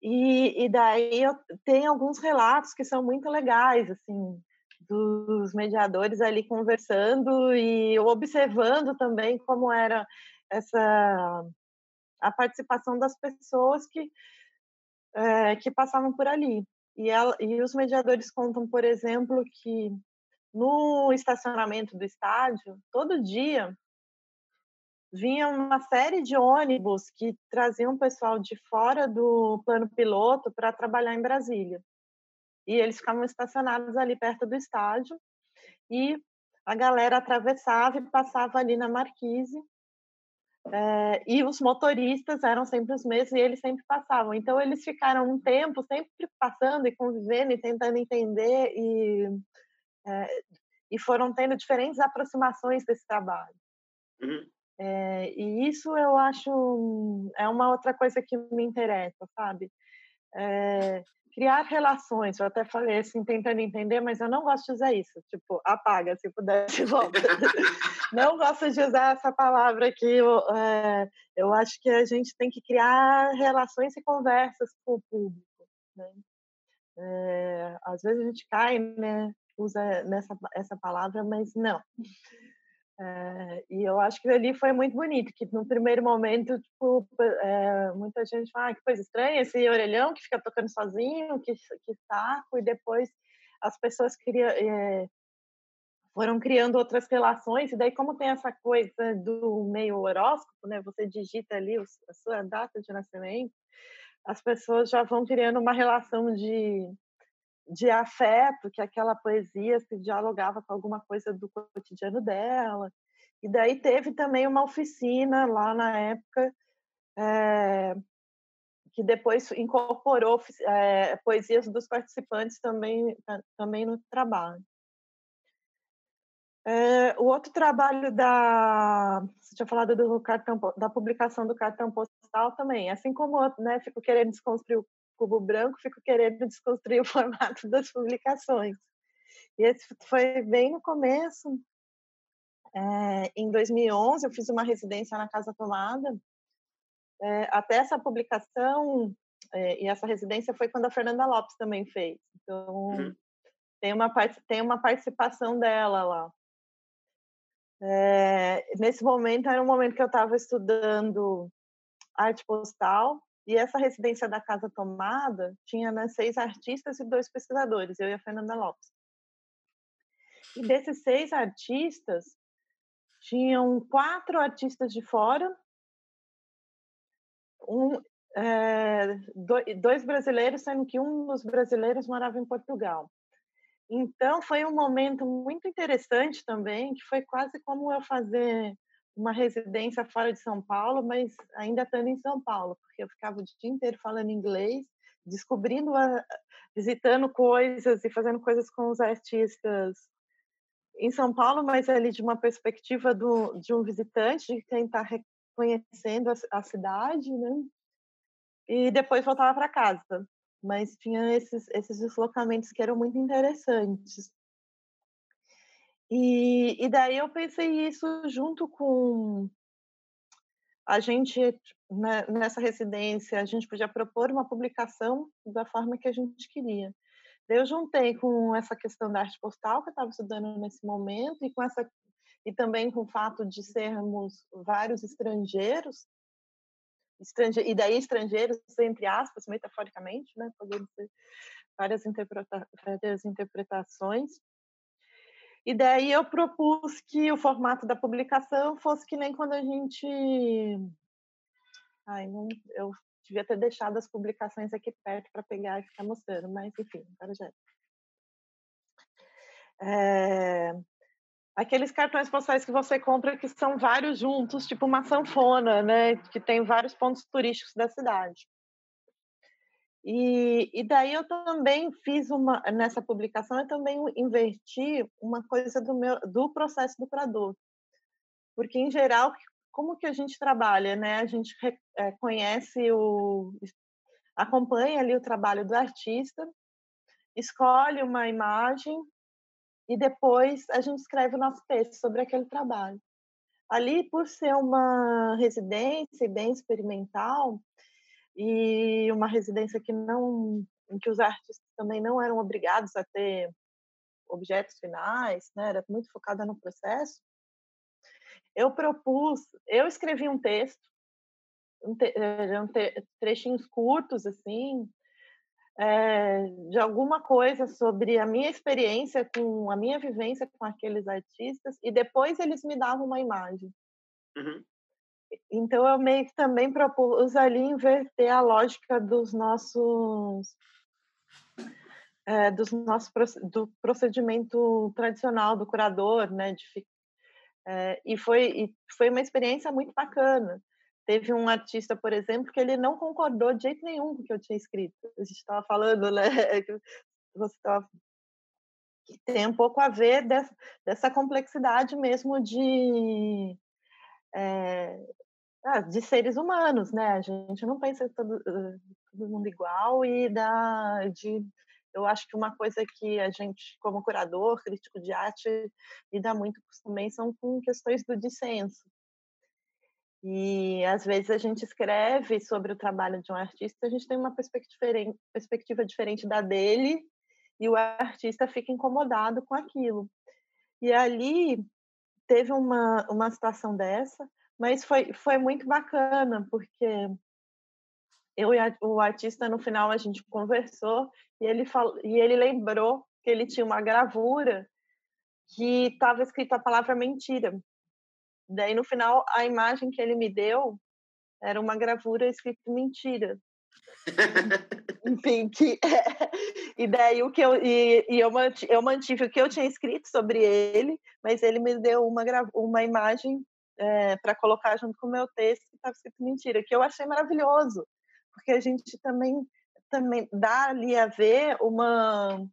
E, e daí eu, tem alguns relatos que são muito legais, assim, dos mediadores ali conversando e observando também como era essa a participação das pessoas que é, que passavam por ali. E, ela, e os mediadores contam, por exemplo, que no estacionamento do estádio, todo dia vinha uma série de ônibus que traziam pessoal de fora do plano piloto para trabalhar em Brasília. E eles ficavam estacionados ali perto do estádio e a galera atravessava e passava ali na Marquise. É, e os motoristas eram sempre os mesmos e eles sempre passavam. Então, eles ficaram um tempo sempre passando e convivendo e tentando entender e, é, e foram tendo diferentes aproximações desse trabalho. Uhum. É, e isso eu acho é uma outra coisa que me interessa, sabe? Criar relações. Eu até falei assim, tentando entender, mas eu não gosto de usar isso. Tipo, apaga, se pudesse, volta. não gosto de usar essa palavra aqui. Eu, é, eu acho que a gente tem que criar relações e conversas com o público. Né? É, às vezes a gente cai, né? Usa nessa essa palavra, mas não. É, e eu acho que ali foi muito bonito, que no primeiro momento, tipo, é, muita gente fala, ah, que coisa estranha, esse orelhão que fica tocando sozinho, que, que saco, e depois as pessoas queriam, é, foram criando outras relações, e daí como tem essa coisa do meio horóscopo, né, você digita ali a sua data de nascimento, as pessoas já vão criando uma relação de de afeto, que aquela poesia se dialogava com alguma coisa do cotidiano dela. E daí teve também uma oficina lá na época, é, que depois incorporou é, poesias dos participantes também, também no trabalho. É, o outro trabalho da. Você tinha falado do cartão, da publicação do cartão postal também. Assim como né, fico querendo desconstruir o cubo branco, fico querendo desconstruir o formato das publicações. E esse foi bem no começo. É, em 2011, eu fiz uma residência na Casa Tomada. É, até essa publicação é, e essa residência foi quando a Fernanda Lopes também fez. Então, uhum. tem, uma, tem uma participação dela lá. É, nesse momento, era um momento que eu estava estudando arte postal e essa residência da Casa Tomada tinha né, seis artistas e dois pesquisadores, eu e a Fernanda Lopes. E desses seis artistas, tinham quatro artistas de fora, um, é, dois brasileiros, sendo que um dos brasileiros morava em Portugal. Então, foi um momento muito interessante também, que foi quase como eu fazer uma residência fora de São Paulo, mas ainda estando em São Paulo, porque eu ficava o dia inteiro falando inglês, descobrindo, a, visitando coisas e fazendo coisas com os artistas em São Paulo, mas ali de uma perspectiva do, de um visitante, de quem está reconhecendo a, a, cidade, né? E depois voltava para casa. Mas tinha esses, esses deslocamentos que eram muito interessantes. E, e daí eu pensei isso junto com a gente né, nessa residência a gente podia propor uma publicação da forma que a gente queria. Eu juntei com essa questão da arte postal que eu estava estudando nesse momento e com essa e também com o fato de sermos vários estrangeiros, estrange, e daí estrangeiros entre aspas, metaforicamente, né, podendo ser várias, interpreta, várias interpretações. E daí eu propus que o formato da publicação fosse que nem quando a gente. Ai, não, eu devia ter deixado as publicações aqui perto para pegar e ficar mostrando, mas enfim, agora já. É... Aqueles cartões postais que você compra que são vários juntos, tipo uma sanfona, né? Que tem vários pontos turísticos da cidade. E, e daí eu também fiz uma nessa publicação eu também inverti uma coisa do meu do processo do curador porque em geral como que a gente trabalha né? A gente é, conhece o acompanha ali o trabalho do artista escolhe uma imagem e depois a gente escreve o nosso texto sobre aquele trabalho. Ali por ser uma residência bem experimental e uma residência que não em que os artistas também não eram obrigados a ter objetos finais, né? Era muito focada no processo. Eu propus, eu escrevi um texto, um te, um te, trechinhos curtos assim, é, de alguma coisa sobre a minha experiência com a minha vivência com aqueles artistas e depois eles me davam uma imagem. Uhum. Então eu meio que também propus ali inverter a lógica dos nossos é, dos nossos do procedimento tradicional do curador, né? De, é, e foi e foi uma experiência muito bacana. Teve um artista, por exemplo, que ele não concordou de jeito nenhum com o que eu tinha escrito. A gente estava falando, né? Você estava que tem um pouco a ver dessa, dessa complexidade mesmo de é, de seres humanos, né? A gente não pensa todo, todo mundo igual e da de eu acho que uma coisa que a gente, como curador, crítico de arte, lida muito também são com questões do dissenso. E às vezes a gente escreve sobre o trabalho de um artista, a gente tem uma perspectiva diferente da dele, e o artista fica incomodado com aquilo. E ali teve uma, uma situação dessa, mas foi, foi muito bacana, porque eu e a, o artista, no final, a gente conversou e ele, falou, e ele lembrou que ele tinha uma gravura que estava escrita a palavra mentira. Daí, no final, a imagem que ele me deu era uma gravura escrita mentira. Enfim, que, e daí o que eu e, e eu, mantive, eu mantive o que eu tinha escrito sobre ele, mas ele me deu uma uma imagem é, para colocar junto com o meu texto que estava escrito mentira, que eu achei maravilhoso, porque a gente também também dá ali a ver uma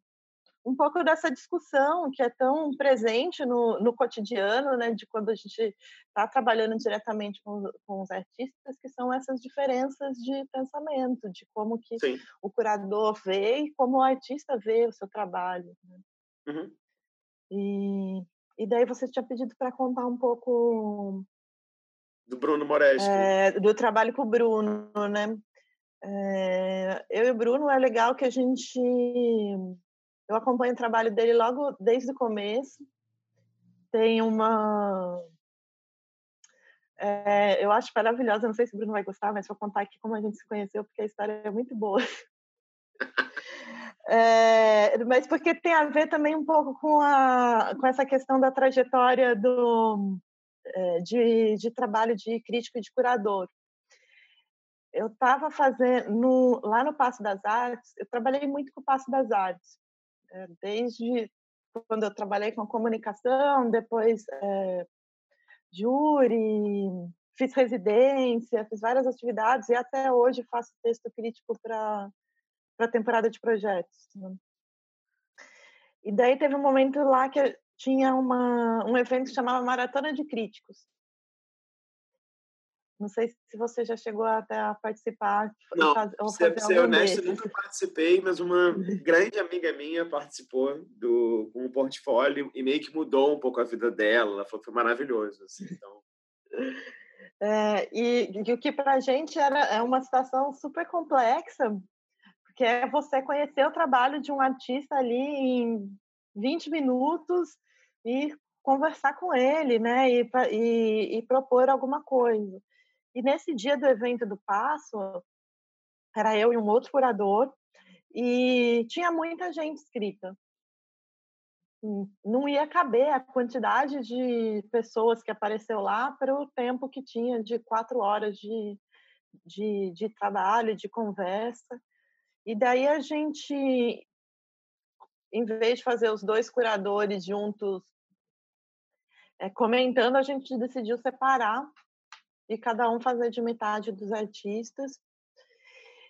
um pouco dessa discussão que é tão presente no, no cotidiano, né, de quando a gente está trabalhando diretamente com, com os artistas, que são essas diferenças de pensamento, de como que Sim. o curador vê e como o artista vê o seu trabalho. Né? Uhum. E, e daí você tinha pedido para contar um pouco do Bruno Moresco. É, do trabalho com o Bruno, né? É, eu e o Bruno é legal que a gente eu acompanho o trabalho dele logo desde o começo. Tem uma. É, eu acho maravilhosa, não sei se o Bruno vai gostar, mas vou contar aqui como a gente se conheceu, porque a história é muito boa. É, mas porque tem a ver também um pouco com, a, com essa questão da trajetória do, é, de, de trabalho de crítico e de curador. Eu estava fazendo, no, lá no Passo das Artes, eu trabalhei muito com o Passo das Artes. É, desde quando eu trabalhei com comunicação, depois é, júri, fiz residência, fiz várias atividades e até hoje faço texto crítico para a temporada de projetos. Né? E daí teve um momento lá que tinha uma, um evento que chamava Maratona de Críticos. Não sei se você já chegou até a participar. Não, fazer, ser, ser honesto, desses. nunca participei, mas uma grande amiga minha participou do, com um portfólio e meio que mudou um pouco a vida dela. Ela falou que foi maravilhoso. Assim, então... É, e, e, o que para a gente era, é uma situação super complexa, porque é você conhecer o trabalho de um artista ali em 20 minutos e conversar com ele, né, e, e, e propor alguma coisa. E nesse dia do evento do Passo, era eu e um outro curador, e tinha muita gente inscrita. Não ia caber a quantidade de pessoas que apareceu lá para o tempo que tinha de quatro horas de, de, de trabalho, de conversa. E daí a gente, em vez de fazer os dois curadores juntos é, comentando, a gente decidiu separar e cada um fazer de metade dos artistas.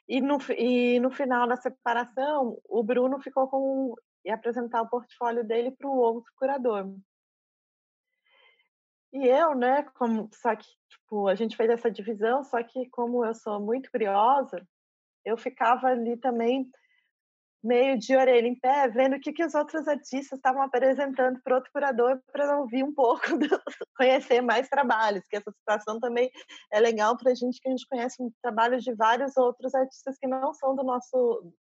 E no, e no final da separação, o Bruno ficou com e apresentar o portfólio dele para o outro curador. E eu, né, como só que tipo, a gente fez essa divisão, só que como eu sou muito curiosa, eu ficava ali também meio de orelha em pé, vendo o que, que os outros artistas estavam apresentando para outro curador para ouvir um pouco, do, conhecer mais trabalhos, que essa situação também é legal para a gente, que a gente conhece trabalhos de vários outros artistas que não são do nosso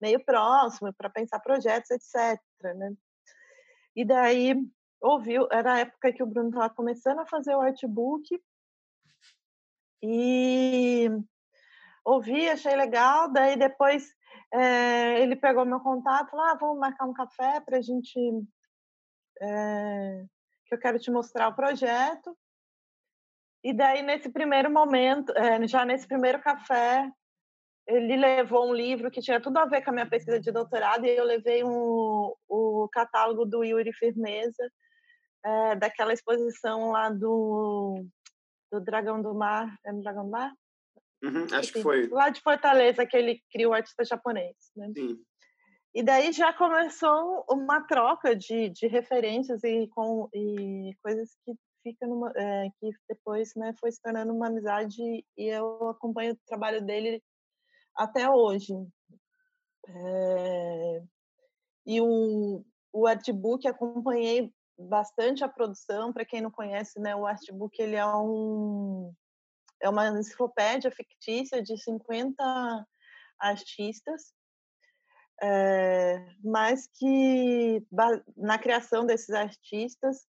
meio próximo, para pensar projetos, etc. Né? E daí, ouviu, era a época que o Bruno estava começando a fazer o artbook, e ouvi, achei legal, daí depois é, ele pegou meu contato, falou, ah, vamos marcar um café para a gente, é, que eu quero te mostrar o projeto. E daí, nesse primeiro momento, é, já nesse primeiro café, ele levou um livro que tinha tudo a ver com a minha pesquisa de doutorado, e eu levei um, o catálogo do Yuri Firmeza, daquela exposição lá do, do Dragão do Mar. É no Dragão do Mar? Uhum, acho Enfim, que foi. Lá de Fortaleza, que ele criou o artista japonês. Né? Sim. E daí já começou uma troca de, de referências e, com, e coisas que fica numa, é, que depois né, foi se tornando uma amizade e eu acompanho o trabalho dele até hoje. É, e o, o artbook acompanhei bastante a produção. Para quem não conhece, né, o artbook ele é um é uma enciclopédia fictícia de 50 artistas, é, mas que na criação desses artistas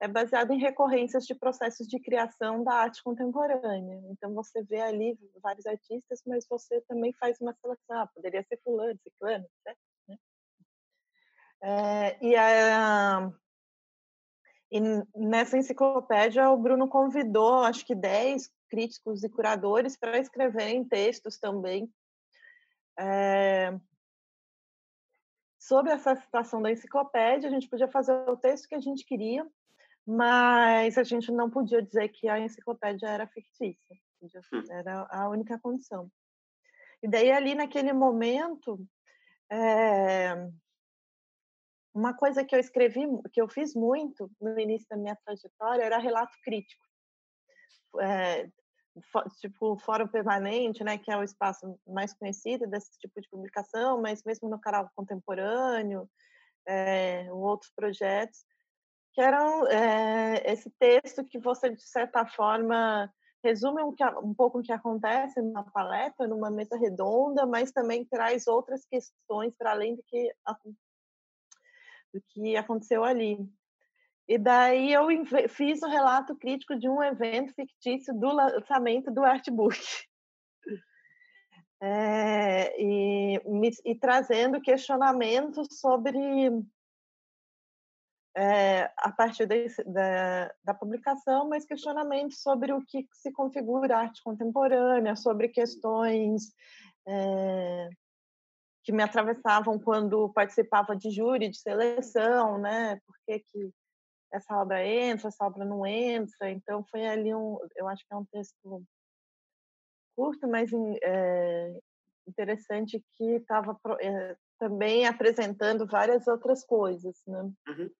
é baseado em recorrências de processos de criação da arte contemporânea. Então você vê ali vários artistas, mas você também faz uma seleção. Ah, poderia ser fulano, ciclano, certo? Né? É, e, a, e nessa enciclopédia o Bruno convidou, acho que 10 críticos e curadores para escreverem textos também é, sobre essa situação da enciclopédia. A gente podia fazer o texto que a gente queria, mas a gente não podia dizer que a enciclopédia era fictícia, hum. era a única condição. E daí, ali naquele momento, é, uma coisa que eu escrevi, que eu fiz muito no início da minha trajetória, era relato crítico. É, tipo Fórum Permanente, né, que é o espaço mais conhecido desse tipo de publicação, mas mesmo no canal contemporâneo, é, outros projetos, que eram é, esse texto que você, de certa forma, resume um, um pouco o que acontece numa palestra, numa mesa redonda, mas também traz outras questões para além do que, do que aconteceu ali. E daí eu fiz o um relato crítico de um evento fictício do lançamento do artbook. É, e, e, trazendo questionamentos sobre é, a partir da, da, publicação, mas questionamentos sobre o que se configura arte contemporânea, sobre questões é, que me atravessavam quando participava de júri, de seleção, né? Por que, que essa obra entra, essa obra não entra? Então, foi ali um, eu acho que é um texto curto, mas é, interessante que estava é, também apresentando várias outras coisas, né? Uhum.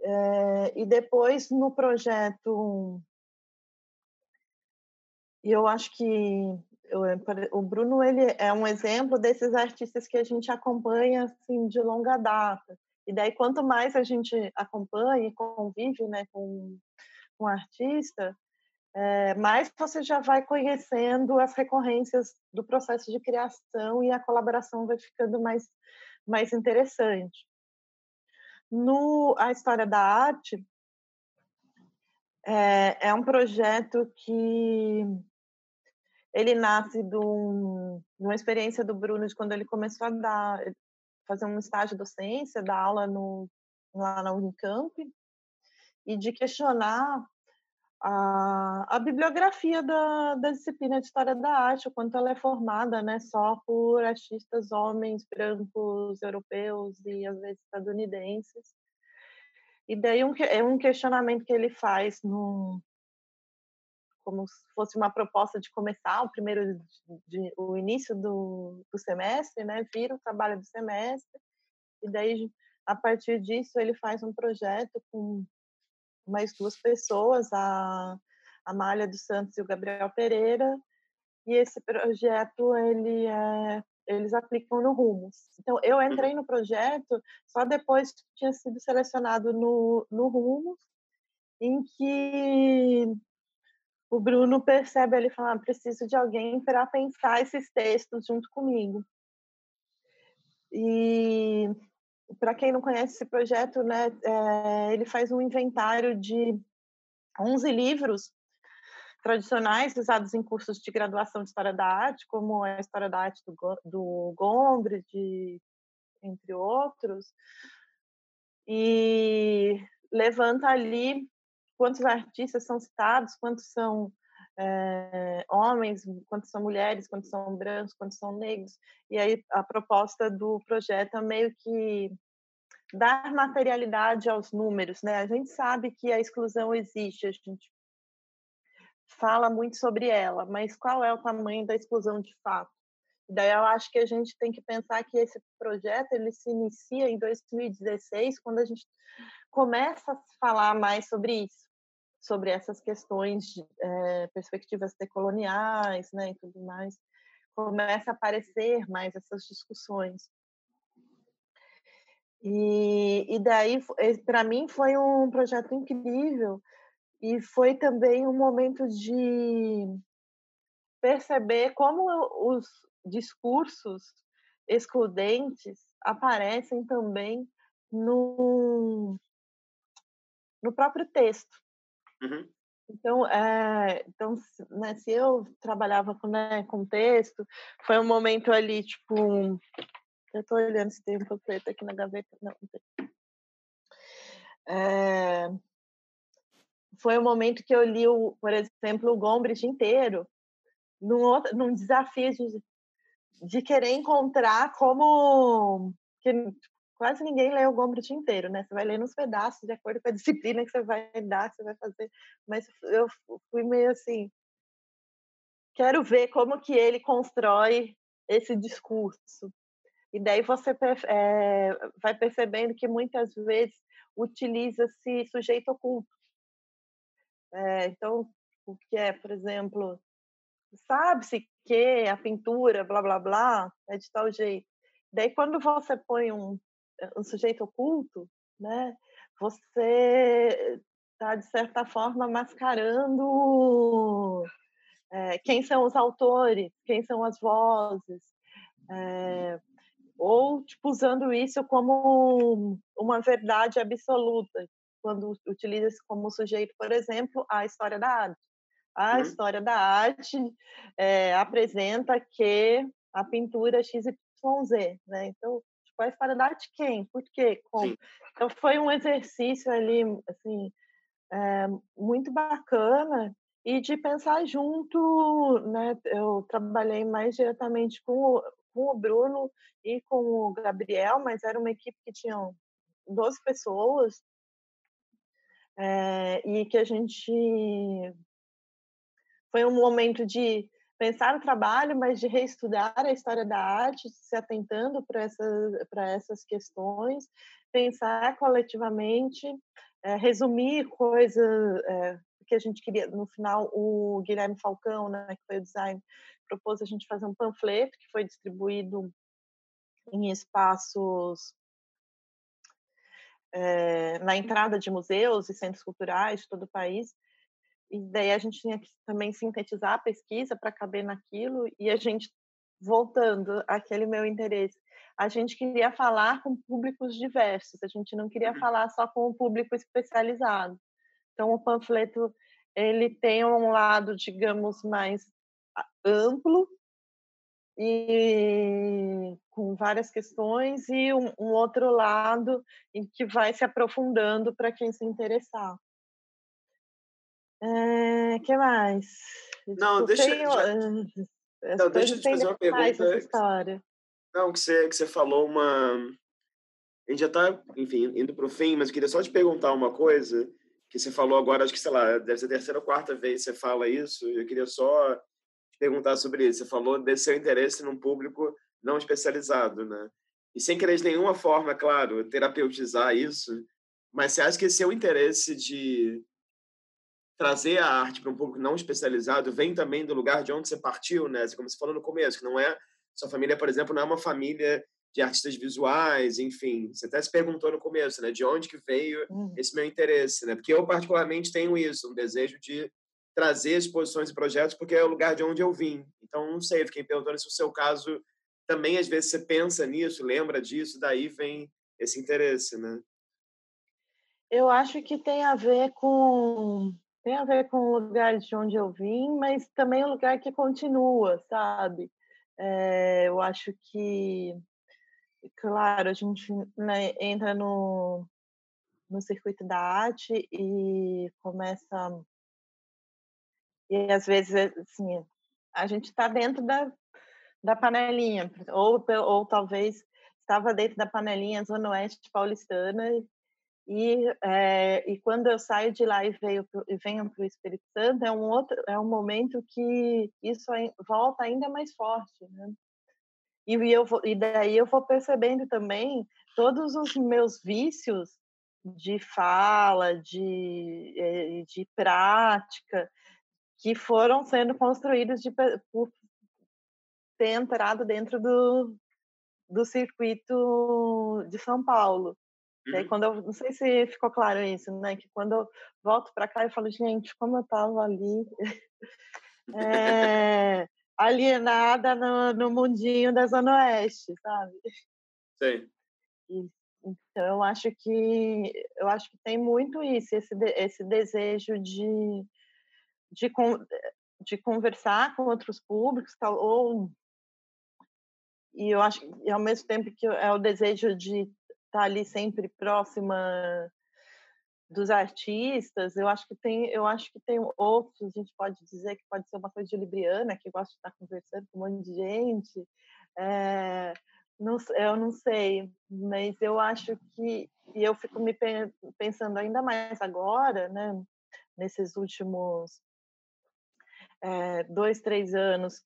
É, e depois no projeto, e eu acho que o Bruno ele é um exemplo desses artistas que a gente acompanha assim de longa data. E daí quanto mais a gente acompanha e convive, né, com um artista, é, mais você já vai conhecendo as recorrências do processo de criação e a colaboração vai ficando mais mais interessante. No A História da Arte, é, é um projeto que ele nasce de, um, de, uma experiência do Bruno de quando ele começou a dar, fazer um estágio de docência, dar aula no, lá na Unicamp, e de questionar a, a bibliografia da, da disciplina de História da Arte, o quanto ela é formada né, só por artistas homens brancos, europeus e às vezes estadunidenses. E daí um, é um questionamento que ele faz no, como se fosse uma proposta de começar o primeiro de, o início do, do semestre, né? Vira o trabalho do semestre e daí a partir disso ele faz um projeto com mais duas pessoas, a Amália dos Santos e o Gabriel Pereira, e esse projeto ele é, eles aplicam no Rumos. Então eu entrei no projeto só depois que tinha sido selecionado no, no Rumos, em que o Bruno percebe ele falar, ah, preciso de alguém para pensar esses textos junto comigo. E para quem não conhece esse projeto, né, é, ele faz um inventário de 11 livros tradicionais usados em cursos de graduação de História da Arte, como a História da Arte do, do Gombrich, entre outros, e levanta ali quantos artistas são citados, quantos são é, homens, quantos são mulheres, quantos são brancos, quantos são negros. E aí a proposta do projeto é meio que dar materialidade aos números, né? A gente sabe que a exclusão existe, a gente fala muito sobre ela, mas qual é o tamanho da exclusão de fato? Daí eu acho que a gente tem que pensar que esse projeto ele se inicia em 2016, quando a gente começa a falar mais sobre isso sobre essas questões de é, perspectivas decoloniais, né, e tudo mais, começa a aparecer mais essas discussões. E, e daí, para mim, foi um projeto incrível e foi também um momento de perceber como os discursos excludentes aparecem também no, no próprio texto. Uhum. Então, é, então né, se eu trabalhava com, né, com texto, foi um momento ali, tipo, eu estou olhando se tem um panfleto aqui na gaveta, não, não tem. É, foi um momento que eu li, o, por exemplo, o Gombrich inteiro, num, outro, num desafio de, de querer encontrar como que, quase ninguém lê o Gombrich inteiro, né? Você vai ler nos pedaços, de acordo com a disciplina que você vai dar, você vai fazer. Mas eu fui meio assim, quero ver como que ele constrói esse discurso. E daí você é, vai percebendo que muitas vezes utiliza-se sujeito oculto. É, então, o que é, por exemplo, sabe-se que a pintura, blá, blá, blá, é de tal jeito. Daí, quando você põe um um sujeito oculto, né? Você está de certa forma mascarando é, quem são os autores, quem são as vozes, é, ou tipo, usando isso como uma verdade absoluta, quando utiliza-se como sujeito, por exemplo, a história da arte. A uhum. história da arte é, apresenta que a pintura XYZ, né? Então, vai dar de quem? Por quê? Como? Sim. Então foi um exercício ali, assim, é, muito bacana e de pensar junto, né? Eu trabalhei mais diretamente com o, com o Bruno e com o Gabriel, mas era uma equipe que tinha 12 pessoas é, e que a gente foi um momento de pensar o trabalho, mas de reestudar a história da arte, se atentando para essas, essas questões, pensar coletivamente, é, resumir coisas é, que a gente queria. No final, o Guilherme Falcão, né, que foi o design, propôs a gente fazer um panfleto que foi distribuído em espaços é, na entrada de museus e centros culturais de todo o país, e daí a gente tinha que também sintetizar a pesquisa para caber naquilo e a gente voltando àquele meu interesse a gente queria falar com públicos diversos a gente não queria uhum. falar só com o público especializado então o panfleto ele tem um lado digamos mais amplo e com várias questões e um, um outro lado em que vai se aprofundando para quem se interessar é, que mais? Não, deixa eu. Já... Não, deixa eu te fazer uma pergunta. História. Não, que você, que você falou uma. A gente já está, enfim, indo para o fim, mas eu queria só te perguntar uma coisa que você falou agora, acho que, sei lá, deve ser a terceira ou quarta vez que você fala isso, eu queria só te perguntar sobre isso. Você falou desse seu interesse num público não especializado, né? E sem querer de nenhuma forma, claro, terapeutizar isso, mas você acha que esse seu interesse de trazer a arte para um público não especializado vem também do lugar de onde você partiu, né? Como você falou no começo, que não é sua família, por exemplo, não é uma família de artistas visuais, enfim. Você até se perguntou no começo, né? De onde que veio uhum. esse meu interesse, né? Porque eu particularmente tenho isso, um desejo de trazer exposições e projetos, porque é o lugar de onde eu vim. Então, não sei, fiquei perguntando se o seu caso também às vezes você pensa nisso, lembra disso, daí vem esse interesse, né? Eu acho que tem a ver com tem a ver com o lugar de onde eu vim, mas também o lugar que continua, sabe? É, eu acho que, claro, a gente né, entra no, no circuito da arte e começa e às vezes assim a gente está dentro da, da panelinha ou ou talvez estava dentro da panelinha zona oeste paulistana e, é, e quando eu saio de lá e, veio, e venho para o Espírito Santo, é um, outro, é um momento que isso volta ainda mais forte. Né? E, eu vou, e daí eu vou percebendo também todos os meus vícios de fala, de, eh, de prática, que foram sendo construídos de, por ter entrado dentro do, do circuito de São Paulo. E aí, quando eu, não sei se ficou claro isso, né? Que quando eu volto para cá, eu falo, gente, como eu estava ali, é, alienada no, no mundinho da Zona Oeste, sabe? Sim. E, então, eu acho que eu acho que tem muito isso, esse, esse desejo de, de, de conversar com outros públicos, tal, ou e eu acho e ao mesmo tempo que é o desejo de tá ali sempre próxima dos artistas. Eu acho que tem, eu acho que tem outros, a gente pode dizer que pode ser uma coisa de libriana, que gosta de estar conversando com um monte de gente. É, não, eu não sei, mas eu acho que e eu fico me pensando ainda mais agora, né? Nesses últimos é, dois, três anos,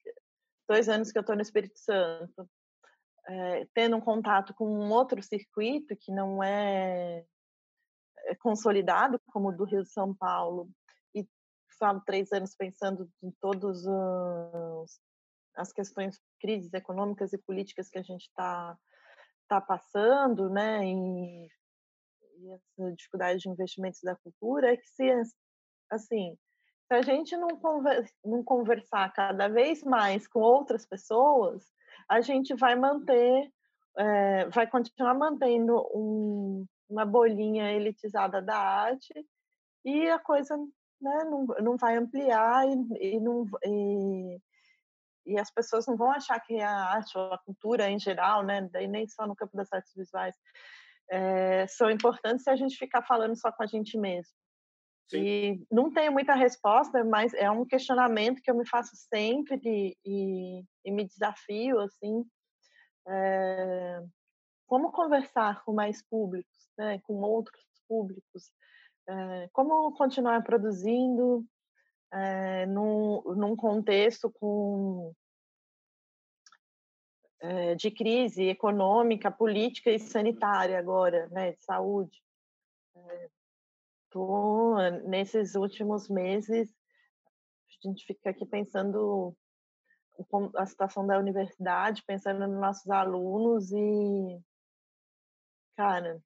dois anos que eu estou no Espírito Santo, é, tendo um contato com um outro circuito que não é, é consolidado, como o do Rio de São Paulo, e falo três anos pensando em todas as questões, crises econômicas e políticas que a gente está tá passando, né, e, e essa dificuldade de investimentos da cultura, é que se, assim, se a gente não, conver, não conversar cada vez mais com outras pessoas, a gente vai manter, é, vai continuar mantendo um, uma bolinha elitizada da arte e a coisa né, não, não vai ampliar e, e não, e, e, as pessoas não vão achar que a arte ou a cultura em geral, né, daí nem só no campo das artes visuais, é, são importantes se a gente ficar falando só com a gente mesmo. Sim. E não tenho muita resposta, mas é um questionamento que eu me faço sempre e, e, e me desafio, assim, é, como conversar com mais públicos, né, com outros públicos, é, como continuar produzindo é, num, num contexto com é, de crise econômica, política e sanitária agora, né, de saúde. É, nesses últimos meses, a gente fica aqui pensando a situação da universidade, pensando nos nossos alunos e, cara,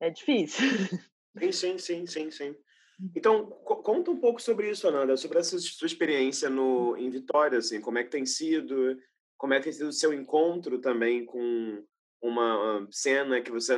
é difícil. Sim, sim, sim, sim, sim. Então, conta um pouco sobre isso, Ananda, sobre essa sua experiência no, em Vitória, assim, como é que tem sido, como é que tem sido o seu encontro também com uma cena que você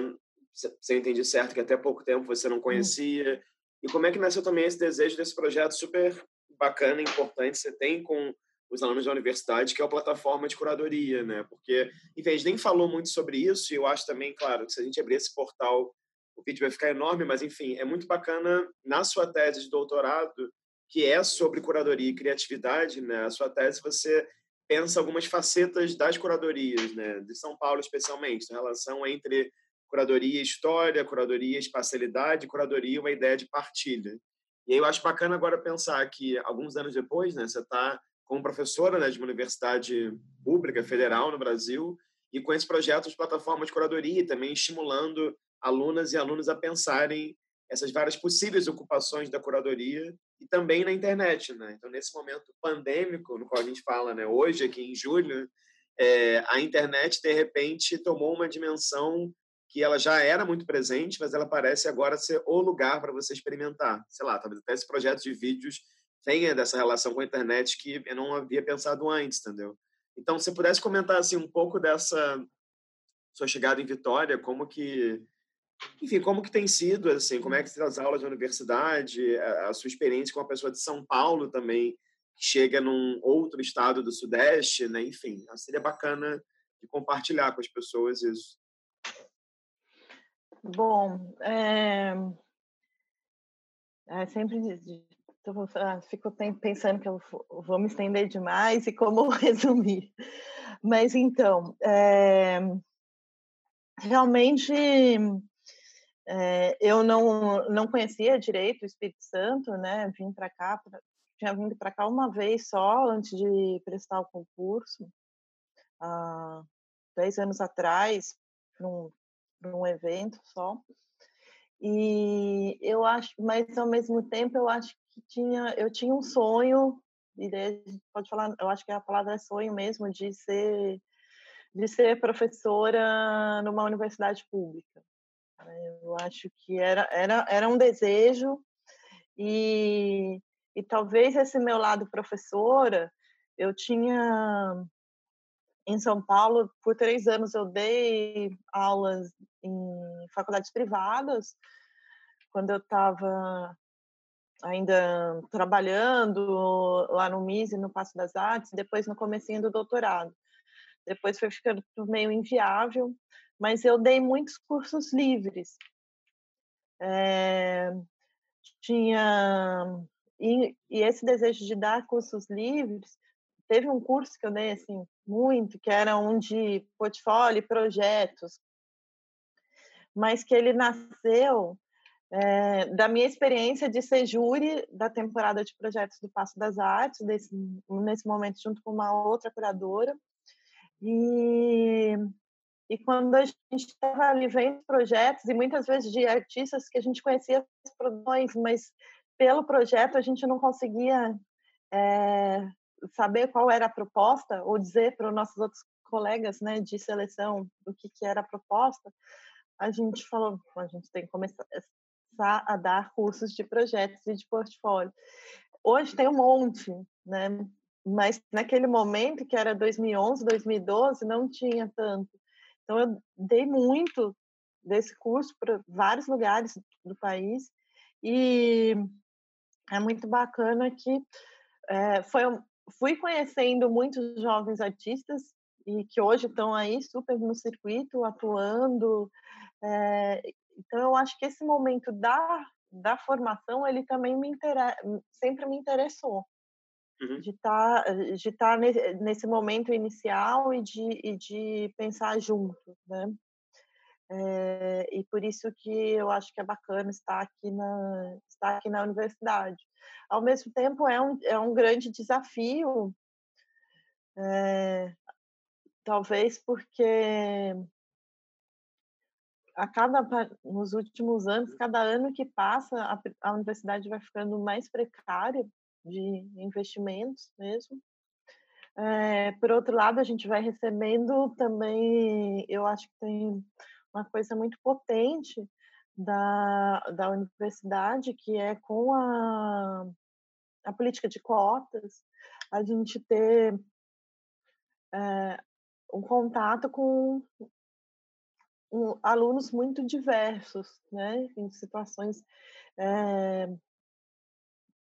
se eu entendi certo, que até pouco tempo você não hum. conhecia. E como é que nasceu também esse desejo desse projeto super bacana, importante, você tem com os alunos da universidade, que é a plataforma de curadoria, né? Porque, enfim, a gente nem falou muito sobre isso, e eu acho também, claro, que se a gente abrir esse portal, o vídeo vai ficar enorme, mas, enfim, é muito bacana na sua tese de doutorado, que é sobre curadoria e criatividade, né? A sua tese, você pensa algumas facetas das curadorias, né? De São Paulo, especialmente, na relação entre curadoria história, curadoria espacialidade, curadoria uma ideia de partilha. E aí eu acho bacana agora pensar que, alguns anos depois, né, você está como professora né, de uma universidade pública, federal no Brasil, e com esse projeto de plataforma de curadoria, também estimulando alunas e alunos a pensarem essas várias possíveis ocupações da curadoria e também na internet, né? Então nesse momento pandêmico no qual a gente fala, né, hoje aqui em julho, é, a internet de repente tomou uma dimensão que ela já era muito presente, mas ela parece agora ser o lugar para você experimentar. Sei lá, talvez até esse projeto de vídeos venha dessa relação com a internet que eu não havia pensado antes, entendeu? Então, se pudesse comentar assim um pouco dessa sua chegada em Vitória, como que, enfim, como que tem sido assim, como é que as aulas da universidade, a, a sua experiência com uma pessoa de São Paulo também que chega num outro estado do Sudeste, né? Enfim, seria bacana de compartilhar com as pessoas isso. Bom, é, é sempre então, fico pensando que eu vou me estender demais e como resumir. Mas então, é, realmente é, eu não, não conhecia direito o Espírito Santo, né? Vim para cá, pra, tinha vindo para cá uma vez só antes de prestar o concurso, há dez anos atrás, para um, um evento só. E eu acho, mas ao mesmo tempo eu acho que tinha, eu tinha um sonho, e pode falar, eu acho que a palavra é sonho mesmo, de ser, de ser professora numa universidade pública. Eu acho que era, era, era um desejo e, e talvez esse meu lado professora, eu tinha em São Paulo, por três anos eu dei aulas em faculdades privadas, quando eu estava ainda trabalhando lá no MISE, no Passo das Artes, depois no comecinho do doutorado. Depois foi ficando meio inviável, mas eu dei muitos cursos livres. É, tinha e, e, esse desejo de dar cursos livres teve um curso que eu dei assim muito que era um de portfólio e projetos mas que ele nasceu é, da minha experiência de ser júri da temporada de projetos do Passo das Artes, desse, nesse momento, junto com uma outra curadora. E, e quando a gente estava ali vendo projetos, e muitas vezes de artistas que a gente conhecia as produções, mas pelo projeto a gente não conseguia é, saber qual era a proposta, ou dizer para os nossos outros colegas né, de seleção o que, que era a proposta, a gente falou, a gente tem que começar a dar cursos de projetos e de portfólio. Hoje tem um monte, né? Mas naquele momento, que era 2011, 2012, não tinha tanto. Então eu dei muito desse curso para vários lugares do país e é muito bacana que é, foi, fui conhecendo muitos jovens artistas e que hoje estão aí super no circuito, atuando, é, então, eu acho que esse momento da, da formação, ele também me sempre me interessou. Uhum. De estar tá, de estar tá nesse, nesse momento inicial e de, e de pensar junto, né? É, e por isso que eu acho que é bacana estar aqui na, estar aqui na universidade. Ao mesmo tempo, é um, é um grande desafio, é, talvez porque a cada nos últimos anos, cada ano que passa, a, a universidade vai ficando mais precária de investimentos mesmo. É, por outro lado, a gente vai recebendo também, eu acho que tem uma coisa muito potente da, da universidade, que é com a, a política de cotas, a gente ter é, um contato com um, alunos muito diversos, né, em situações é,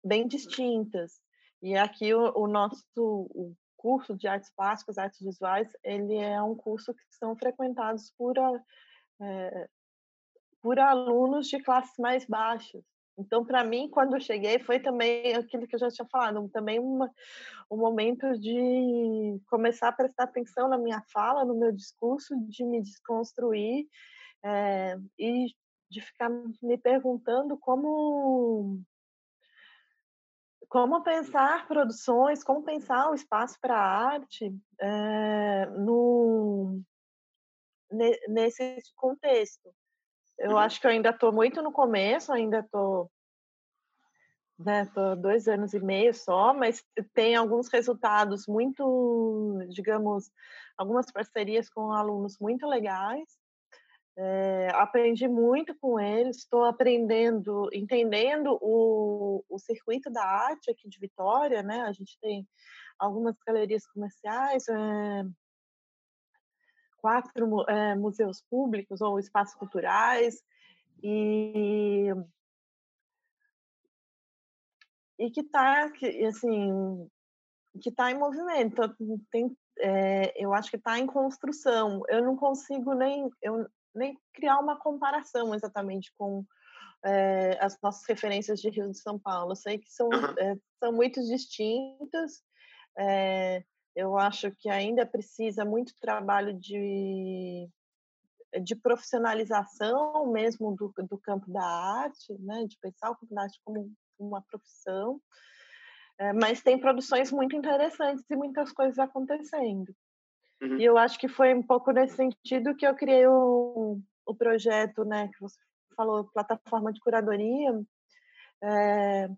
bem distintas. E aqui o, o nosso o curso de artes plásticas, artes visuais, ele é um curso que são frequentados por, é, por alunos de classes mais baixas. Então, para mim, quando eu cheguei, foi também aquilo que eu já tinha falado, também uma, um momento de começar a prestar atenção na minha fala, no meu discurso, de me desconstruir é, e de ficar me perguntando como como pensar produções, como pensar o espaço para a arte é, no, nesse contexto. Eu uhum. acho que eu ainda estou muito no começo, ainda estou né, tô dois anos e meio só, mas tem alguns resultados muito, digamos, algumas parcerias com alunos muito legais. É, aprendi muito com eles, estou aprendendo, entendendo o, o circuito da arte aqui de Vitória, né? A gente tem algumas galerias comerciais, é, quatro é, museus públicos ou espaços culturais e e que está assim que está em movimento tem é, eu acho que está em construção eu não consigo nem eu nem criar uma comparação exatamente com é, as nossas referências de Rio de São Paulo. Eu sei que são, é, são muito distintas. É, eu acho que ainda precisa muito trabalho de, de profissionalização mesmo do, do campo da arte, né? de pensar o campo da arte como uma profissão. mas tem produções muito interessantes e muitas coisas acontecendo. Uhum. E eu acho que foi um pouco nesse sentido que eu criei o, o projeto, né, que você falou, plataforma de curadoria. É,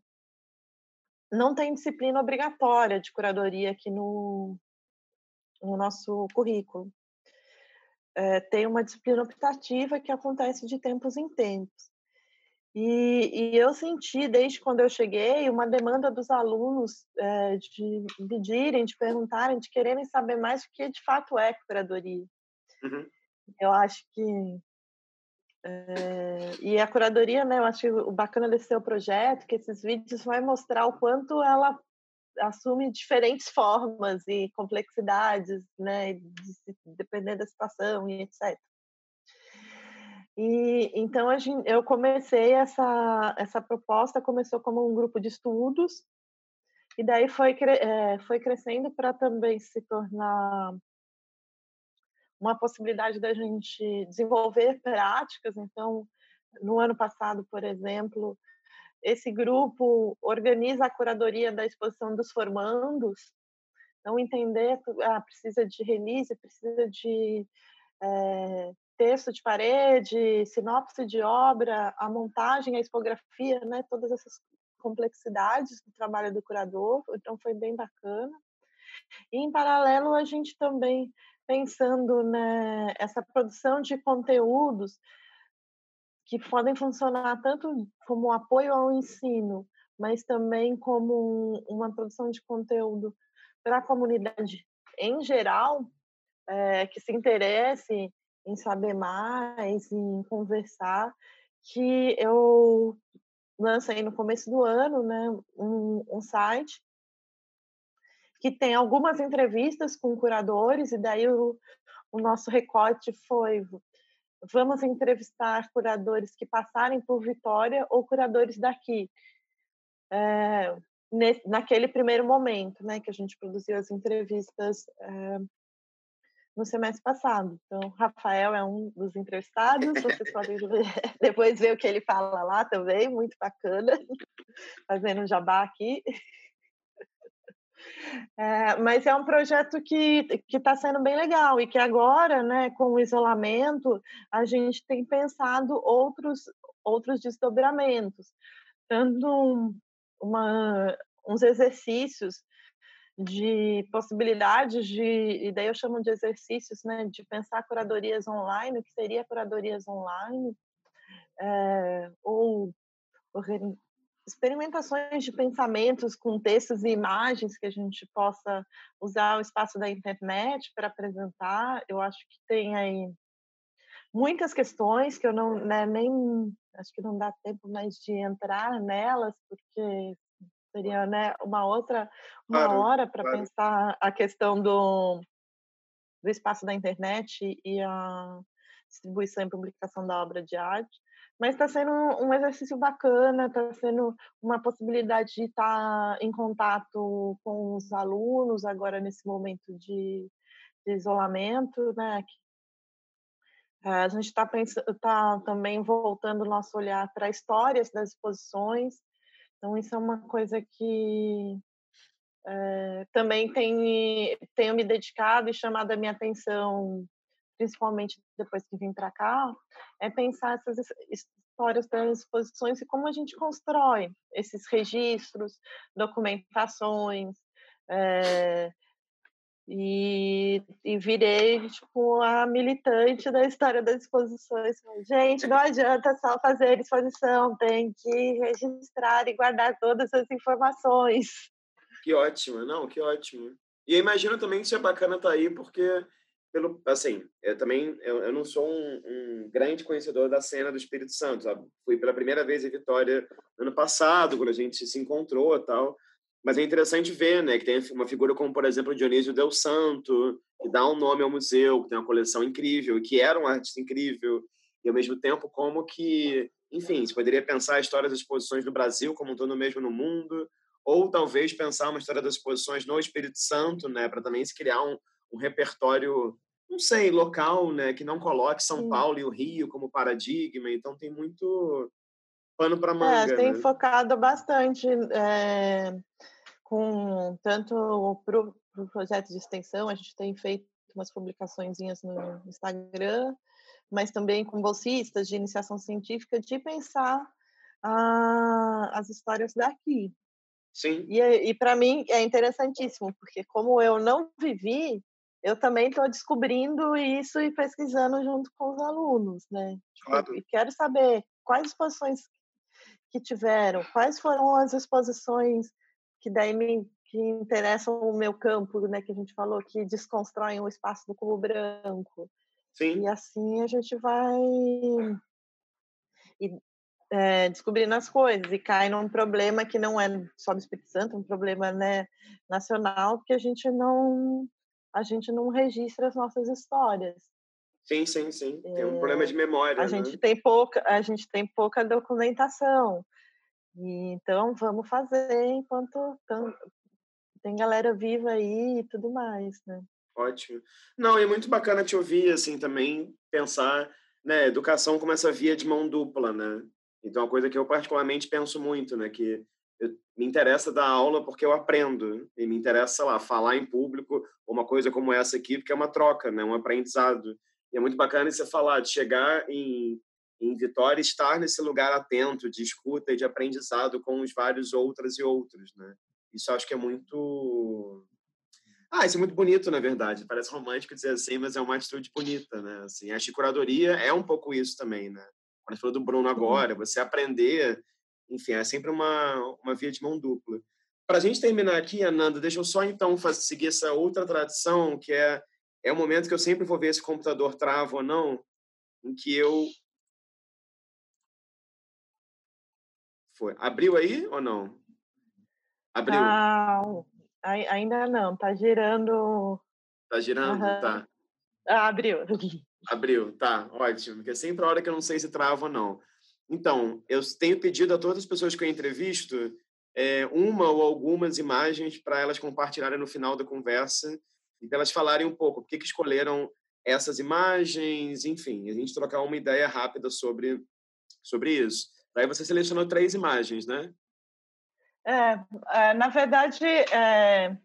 não tem disciplina obrigatória de curadoria aqui no, no nosso currículo. É, tem uma disciplina optativa que acontece de tempos em tempos. E, e, eu senti, desde quando eu cheguei, uma demanda dos alunos é, de pedirem, de perguntarem, de quererem saber mais o que de fato é curadoria. Uhum. Eu acho que. É, e a curadoria, né? Eu acho que o bacana desse seu projeto, que esses vídeos vai mostrar o quanto ela assume diferentes formas e complexidades, né? De, dependendo da situação e etc. E então gente, eu comecei essa essa proposta começou como um grupo de estudos e daí foi é, foi crescendo para também se tornar uma possibilidade da gente desenvolver práticas. Então, no ano passado, por exemplo, esse grupo organiza a curadoria da exposição dos formandos. Então, entender, ah, precisa de release, precisa de é, texto de parede, sinopse de obra, a montagem, a expografia, né, todas essas complexidades do trabalho do curador, então foi bem bacana. E em paralelo a gente também pensando né, essa produção de conteúdos que podem funcionar tanto como apoio ao ensino, mas também como uma produção de conteúdo para a comunidade em geral, é, que se interesse em saber mais, em conversar, que eu lancei no começo do ano, né, um, um site que tem algumas entrevistas com curadores, e daí o, o nosso recorte foi vamos entrevistar curadores que passarem por Vitória ou curadores daqui. É, naquele primeiro momento, né, que a gente produziu as entrevistas é, no semestre passado. Então, Rafael é um dos entrevistados, vocês podem depois ver o que ele fala lá também, muito bacana, fazendo jabá aqui. É, mas é um projeto que está sendo bem legal e que agora, né, com o isolamento, a gente tem pensado outros, outros desdobramentos, dando uma, uns exercícios de possibilidades de, e daí eu chamo de exercícios, né, de pensar curadorias online, o que seria curadorias online, é, ou, ou experimentações de pensamentos com textos e imagens que a gente possa usar o espaço da internet para apresentar. Eu acho que tem aí muitas questões que eu não né, nem acho que não dá tempo mais de entrar nelas porque seria né, uma outra uma claro, hora para claro. pensar a questão do, do espaço da internet e a distribuição e publicação da obra de arte. Mas está sendo um exercício bacana, está sendo uma possibilidade de estar tá em contato com os alunos agora nesse momento de, de isolamento, né? A gente está tá também voltando o nosso olhar para histórias das exposições, então, isso é uma coisa que é, também tem, tenho me dedicado e chamado a minha atenção, principalmente depois que vim para cá, é pensar essas histórias das exposições e como a gente constrói esses registros, documentações, é, e, e, virei tipo a militante da história das exposições. Gente, não adianta só fazer exposição, tem que registrar e guardar todas as informações. Que ótimo, não, que ótimo. E eu imagino também que isso é bacana estar tá aí, porque pelo assim, eu também eu, eu não sou um, um, grande conhecedor da cena do Espírito Santo, sabe? Fui pela primeira vez em Vitória ano passado, quando a gente se encontrou, tal. Mas é interessante ver, né, que tem uma figura como, por exemplo, Dionísio Del Santo, que dá um nome ao museu, que tem uma coleção incrível, que era um artista incrível, e ao mesmo tempo como que, enfim, se poderia pensar a história das exposições no Brasil como um todo mesmo no mundo, ou talvez pensar uma história das exposições no Espírito Santo, né, para também se criar um, um repertório, não sei, local, né, que não coloque São Sim. Paulo e o Rio como paradigma. Então tem muito pano para é, manga. É, tem né? focado bastante é, com tanto o pro projeto de extensão, a gente tem feito umas publicações no Instagram, mas também com bolsistas de iniciação científica, de pensar ah, as histórias daqui. Sim. E, e para mim é interessantíssimo, porque como eu não vivi, eu também estou descobrindo isso e pesquisando junto com os alunos, né? Tipo, claro. E quero saber quais exposições que tiveram, quais foram as exposições que daí me que interessam o meu campo, né? Que a gente falou que desconstroem o espaço do cubo branco. Sim. E assim a gente vai e, é, descobrindo as coisas e cai num problema que não é só do Espírito Santo, um problema né, nacional, porque a gente não a gente não registra as nossas histórias. Sim, sim, sim. Tem um é, problema de memória. A né? gente tem pouca, a gente tem pouca documentação. E, então vamos fazer enquanto tem galera viva aí e tudo mais, né? Ótimo. Não, é muito bacana te ouvir assim também pensar, né, educação como essa via de mão dupla, né? Então, é uma coisa que eu particularmente penso muito, né? Que eu, me interessa dar aula porque eu aprendo. E me interessa, sei lá, falar em público, uma coisa como essa aqui, porque é uma troca, né? Um aprendizado. E é muito bacana você falar, de chegar em, em Vitória e estar nesse lugar atento, de escuta e de aprendizado com os vários outras e outros, né? Isso acho que é muito... Ah, isso é muito bonito, na verdade. Parece romântico dizer assim, mas é uma atitude bonita, né? Assim, acho que curadoria é um pouco isso também, né? Quando falou do Bruno agora, você aprender, enfim, é sempre uma, uma via de mão dupla. Para a gente terminar aqui, Ananda, deixa eu só então seguir essa outra tradição, que é, é o momento que eu sempre vou ver se o computador trava ou não, em que eu. Foi. Abriu aí ou não? Abriu. Não, ainda não, tá girando. Tá girando? Uhum. Tá. Ah, abriu. Abriu, tá, ótimo. Porque é sempre a hora que eu não sei se trava ou não. Então, eu tenho pedido a todas as pessoas que eu entrevisto é, uma ou algumas imagens para elas compartilharem no final da conversa e para elas falarem um pouco por que, que escolheram essas imagens, enfim, a gente trocar uma ideia rápida sobre, sobre isso. Aí você selecionou três imagens, né? É, é na verdade, é,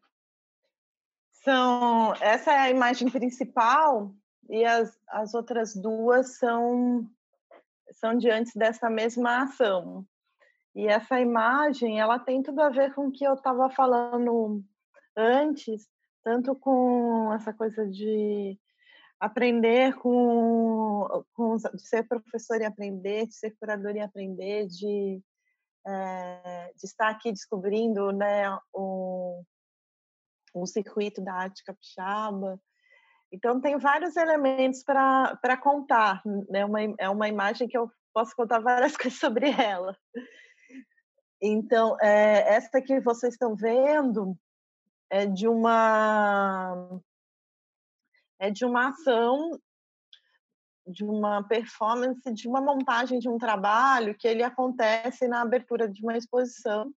são essa é a imagem principal e as, as outras duas são, são diante dessa mesma ação. E essa imagem, ela tem tudo a ver com o que eu estava falando antes, tanto com essa coisa de aprender com, com de ser professor e aprender, de ser curador e aprender, de, é, de estar aqui descobrindo né, o, o circuito da arte capixaba, então, tem vários elementos para contar. Né? Uma, é uma imagem que eu posso contar várias coisas sobre ela. Então, é, que vocês estão vendo é de uma é de uma ação, de uma performance, de uma montagem de um trabalho que ele acontece na abertura de uma exposição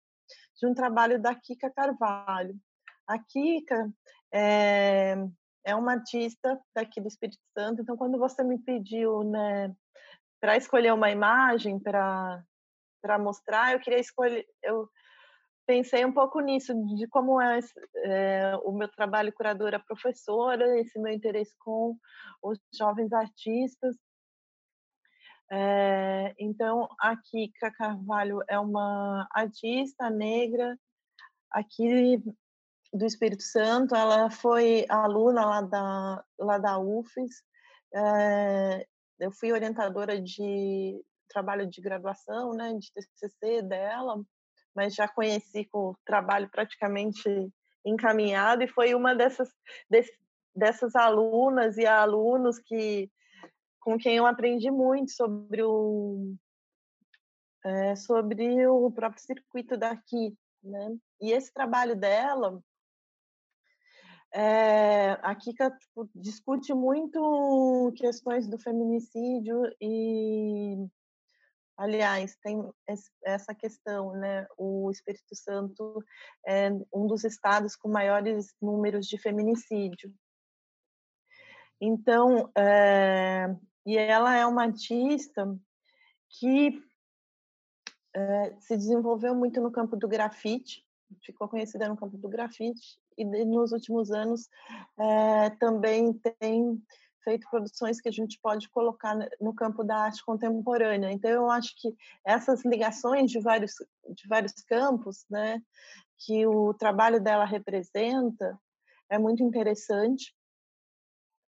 de um trabalho da Kika Carvalho. A Kika é, é uma artista daqui do Espírito Santo. Então, quando você me pediu, né, para escolher uma imagem para mostrar, eu queria escolher, eu pensei um pouco nisso de como é, é, o meu trabalho curadora professora, esse meu interesse com os jovens artistas. É, então, a Kika Carvalho é uma artista negra aqui do Espírito Santo, ela foi aluna lá da, lá da UFES, é, eu fui orientadora de trabalho de graduação, né, de TCC dela, mas já conheci com o trabalho praticamente encaminhado e foi uma dessas, desse, dessas alunas e alunos que com quem eu aprendi muito sobre o é, sobre o próprio circuito daqui, né? E esse trabalho dela é, a Kika tipo, discute muito questões do feminicídio e, aliás, tem essa questão, né? O Espírito Santo é um dos estados com maiores números de feminicídio. Então, é, e ela é uma artista que é, se desenvolveu muito no campo do grafite, ficou conhecida no campo do grafite e nos últimos anos é, também tem feito produções que a gente pode colocar no campo da arte contemporânea. Então eu acho que essas ligações de vários de vários campos, né, que o trabalho dela representa, é muito interessante.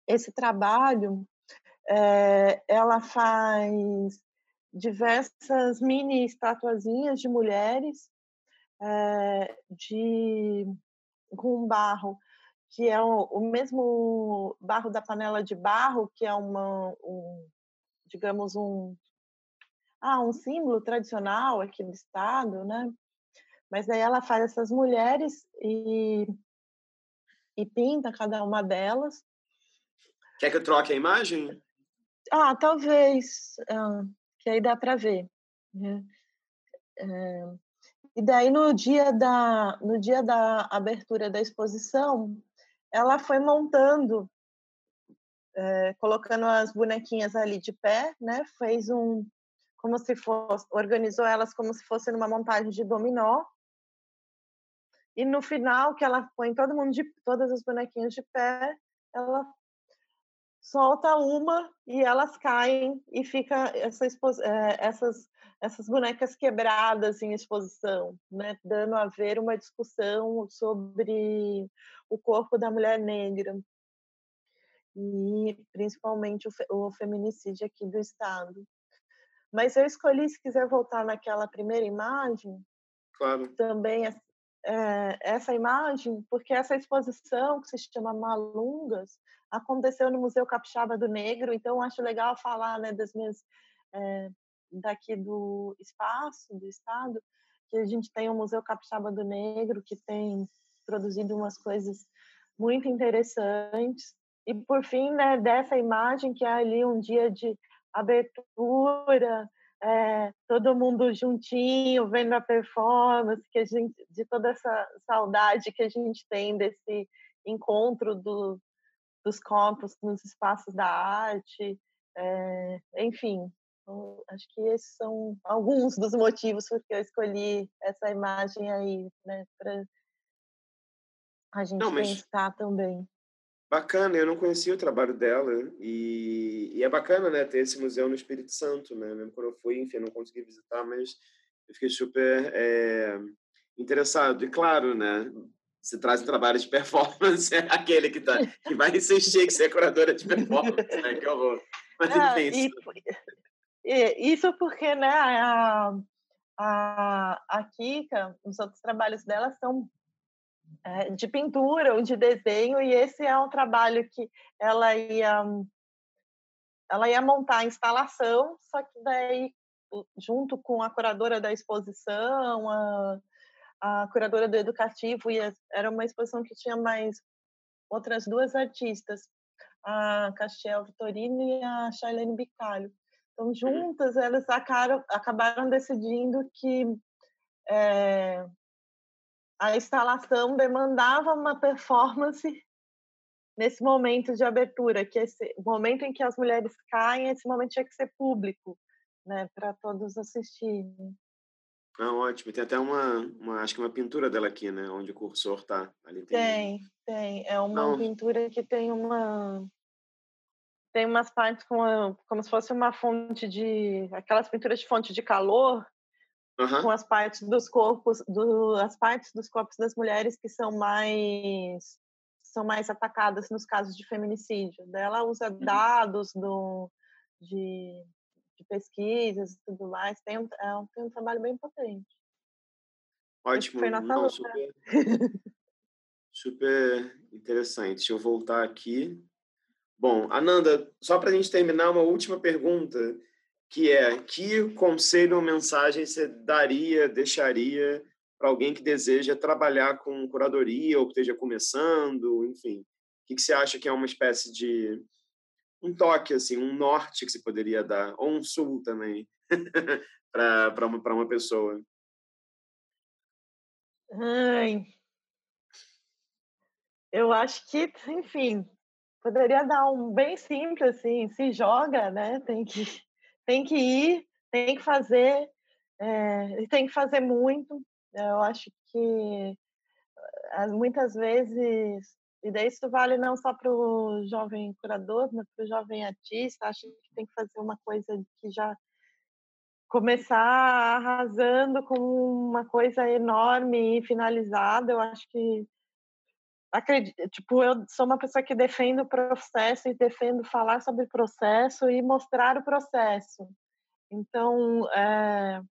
Esse trabalho, é, ela faz diversas mini estatuazinhas de mulheres é, de com barro que é o, o, mesmo barro da panela de barro que é uma um, digamos um ah um símbolo tradicional aqui do estado né? Mas aí ela faz essas mulheres e e pinta cada uma delas. Quer que eu troque a imagem? Ah talvez ah, que aí dá para ver né? é, e daí no dia da no dia da abertura da exposição, ela foi montando, é, colocando as bonequinhas ali de pé, né? Fez um como se fosse organizou elas como se fosse numa montagem de dominó. E no final que ela põe todo mundo de todas as bonequinhas de pé, ela solta uma e elas caem e fica essa, é, essas essas bonecas quebradas em exposição, né, dando a ver uma discussão sobre o corpo da mulher negra e principalmente o, o feminicídio aqui do estado. Mas eu escolhi, se quiser voltar naquela primeira imagem, claro. também é, essa imagem, porque essa exposição que se chama Malungas aconteceu no Museu Capixaba do Negro, então acho legal falar né, das minhas é, daqui do espaço do estado, que a gente tem o Museu Capixaba do Negro, que tem produzido umas coisas muito interessantes. E por fim, né, dessa imagem que é ali um dia de abertura, é, todo mundo juntinho, vendo a performance, que a gente, de toda essa saudade que a gente tem desse encontro do, dos corpos nos espaços da arte, é, enfim, acho que esses são alguns dos motivos porque eu escolhi essa imagem aí, né, para a gente não, pensar também. Bacana, eu não conhecia o trabalho dela e, e, é bacana, né, ter esse museu no Espírito Santo, né? Mesmo quando eu fui, enfim, não consegui visitar, mas eu fiquei super é, interessado. E claro, né, se traz um trabalho de performance, é aquele que, tá, que vai insistir que você é curadora de performance, né? Que horror. Mas, ah, enfim, isso porque, né, a, a, a Kika, os outros trabalhos dela são de pintura ou de desenho, e esse é um trabalho que ela ia, ela ia montar a instalação, só que daí, junto com a curadora da exposição, a, a curadora do educativo, e era uma exposição que tinha mais outras duas artistas, a Castiel Vitorino e a Shailene Bicalho. Então, juntas, elas acabaram, acabaram decidindo que é, a instalação demandava uma performance nesse momento de abertura, que esse momento em que as mulheres caem, esse momento tinha que ser público, né, para todos assistirem. Ah, ótimo. Tem até uma, uma, acho que uma pintura dela aqui, né, onde o cursor está. Ali tem, tem, tem. É uma Não. pintura que tem uma tem umas partes com como se fosse uma fonte de aquelas pinturas de fonte de calor uhum. com as partes dos corpos do, as partes dos corpos das mulheres que são mais são mais atacadas nos casos de feminicídio. Ela usa uhum. dados do, de, de, pesquisas e tudo mais. Tem um, é, tem um trabalho bem potente. Ótimo. Foi nossa Não, super, super interessante. Deixa eu voltar aqui. Bom, Ananda, só para a gente terminar, uma última pergunta, que é, que conselho ou mensagem você daria, deixaria para alguém que deseja trabalhar com curadoria ou que esteja começando, enfim? O que, você acha que é uma espécie de um toque, assim, um norte que se poderia dar, ou um sul também, para uma, uma pessoa? Ai, eu acho que, enfim, poderia dar um bem simples, assim, se joga, né? Tem que, tem que ir, tem que fazer, é, tem que fazer muito. Eu acho que eh, muitas vezes, e daí isso vale não só para o jovem curador, mas para o jovem artista, acho que tem que fazer uma coisa que já começar arrasando com uma coisa enorme e finalizada. Eu acho que acredito, tipo, eu sou uma pessoa que defende o processo e defendo falar sobre o processo e mostrar o processo. Então, é,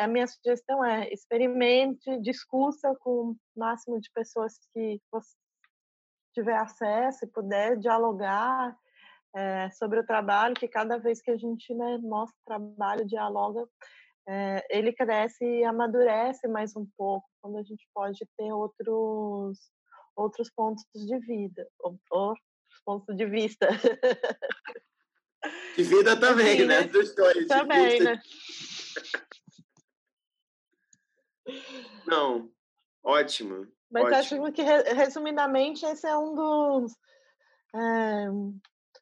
a minha sugestão é experimente, discussa com o máximo de pessoas que você tiver acesso e puder dialogar é, sobre o trabalho, que cada vez que a gente né, mostra o trabalho, dialoga, é, ele cresce e amadurece mais um pouco, quando a gente pode ter outros outros pontos de vida, ou, outros pontos de vista. De vida também, né? né? Dos dois. Também, né? Não, ótimo. Mas ótimo. acho que, resumidamente, esse é um dos, é,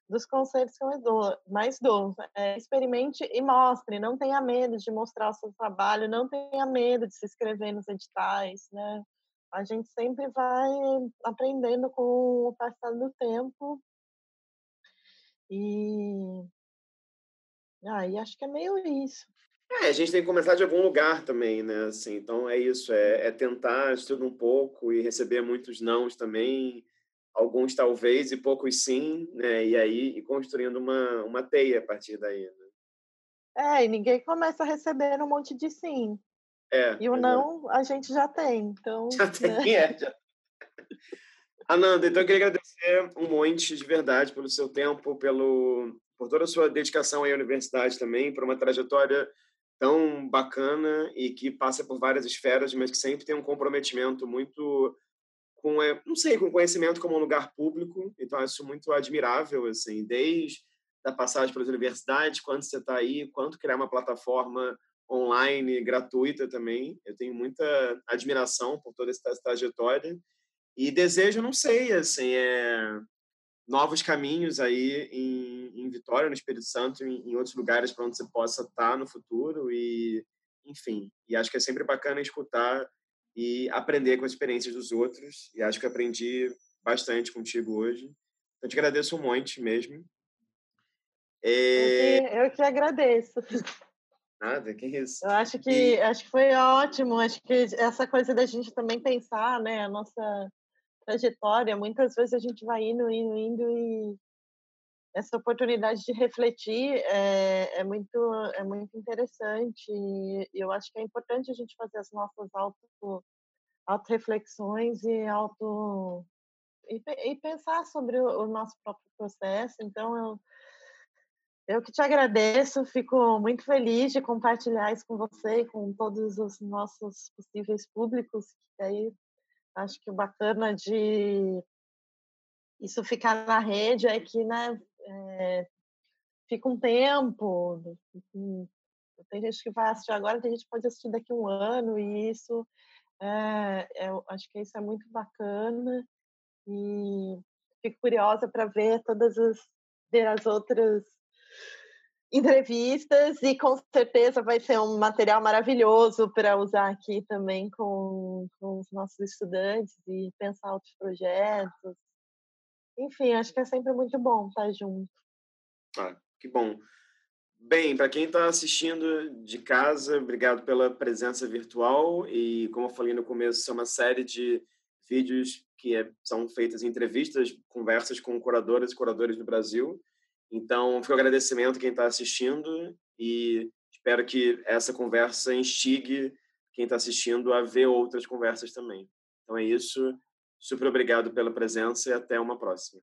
dos conselhos que eu dou, mais dou. É, experimente e mostre. Não tenha medo de mostrar o seu trabalho, não tenha medo de se inscrever nos editais, né? A gente sempre vai aprendendo com o passar do tempo. E aí acho que é meio isso. É, a gente tem que começar de algum lugar também, né? Assim, então é isso, é, é tentar estudar um pouco e receber muitos nãos também, alguns talvez e poucos sim, né? E aí ir construindo uma, uma teia a partir daí, né? É, e ninguém começa a receber um monte de sim. É, e o não a gente já tem, então... Já tem, né? é. Já... Ananda, então eu queria agradecer um monte de verdade pelo seu tempo, pelo, por toda a sua dedicação à universidade também, por uma trajetória tão bacana e que passa por várias esferas, mas que sempre tem um comprometimento muito com, é, não sei, com conhecimento como um lugar público. Então, acho muito admirável, assim, desde a passagem pelas universidades, quando você está aí, quanto criar uma plataforma online gratuita também. Eu tenho muita admiração por toda essa trajetória e desejo, não sei, assim, é novos caminhos aí em, em Vitória, no Espírito Santo, em, em outros lugares para onde você possa estar no futuro e, enfim, e acho que é sempre bacana escutar e aprender com as experiências dos outros e acho que aprendi bastante contigo hoje. Então, te agradeço um monte mesmo. É... Eu, que, eu que agradeço. Nada, que isso. Eu acho que, e... acho que foi ótimo. Acho que essa coisa da gente também pensar, né, a nossa trajetória, muitas vezes a gente vai indo, indo, indo e essa oportunidade de refletir é, é muito é muito interessante e eu acho que é importante a gente fazer as nossas auto auto reflexões e auto e, e pensar sobre o, o, nosso próprio processo. Então eu eu que te agradeço, fico muito feliz de compartilhar isso com você e com todos os nossos possíveis públicos, aí Acho que o bacana de isso ficar na rede é que né, é, fica um tempo. Tem gente que vai assistir agora, tem gente que pode assistir daqui a um ano, e isso é, é, acho que isso é muito bacana. E fico curiosa para ver todas as, ver as outras entrevistas e com certeza vai ser um material maravilhoso para usar aqui também com, com os nossos estudantes e pensar outros projetos. Enfim, acho que é sempre muito bom estar junto. Ah, que bom. Bem, para quem está assistindo de casa, obrigado pela presença virtual e, como eu falei no começo, é uma série de vídeos que é, são feitas entrevistas, conversas com curadoras e curadores do Brasil. Então, fica o agradecimento a quem está assistindo e espero que essa conversa instigue quem está assistindo a ver outras conversas também. Então é isso. Super obrigado pela presença e até uma próxima.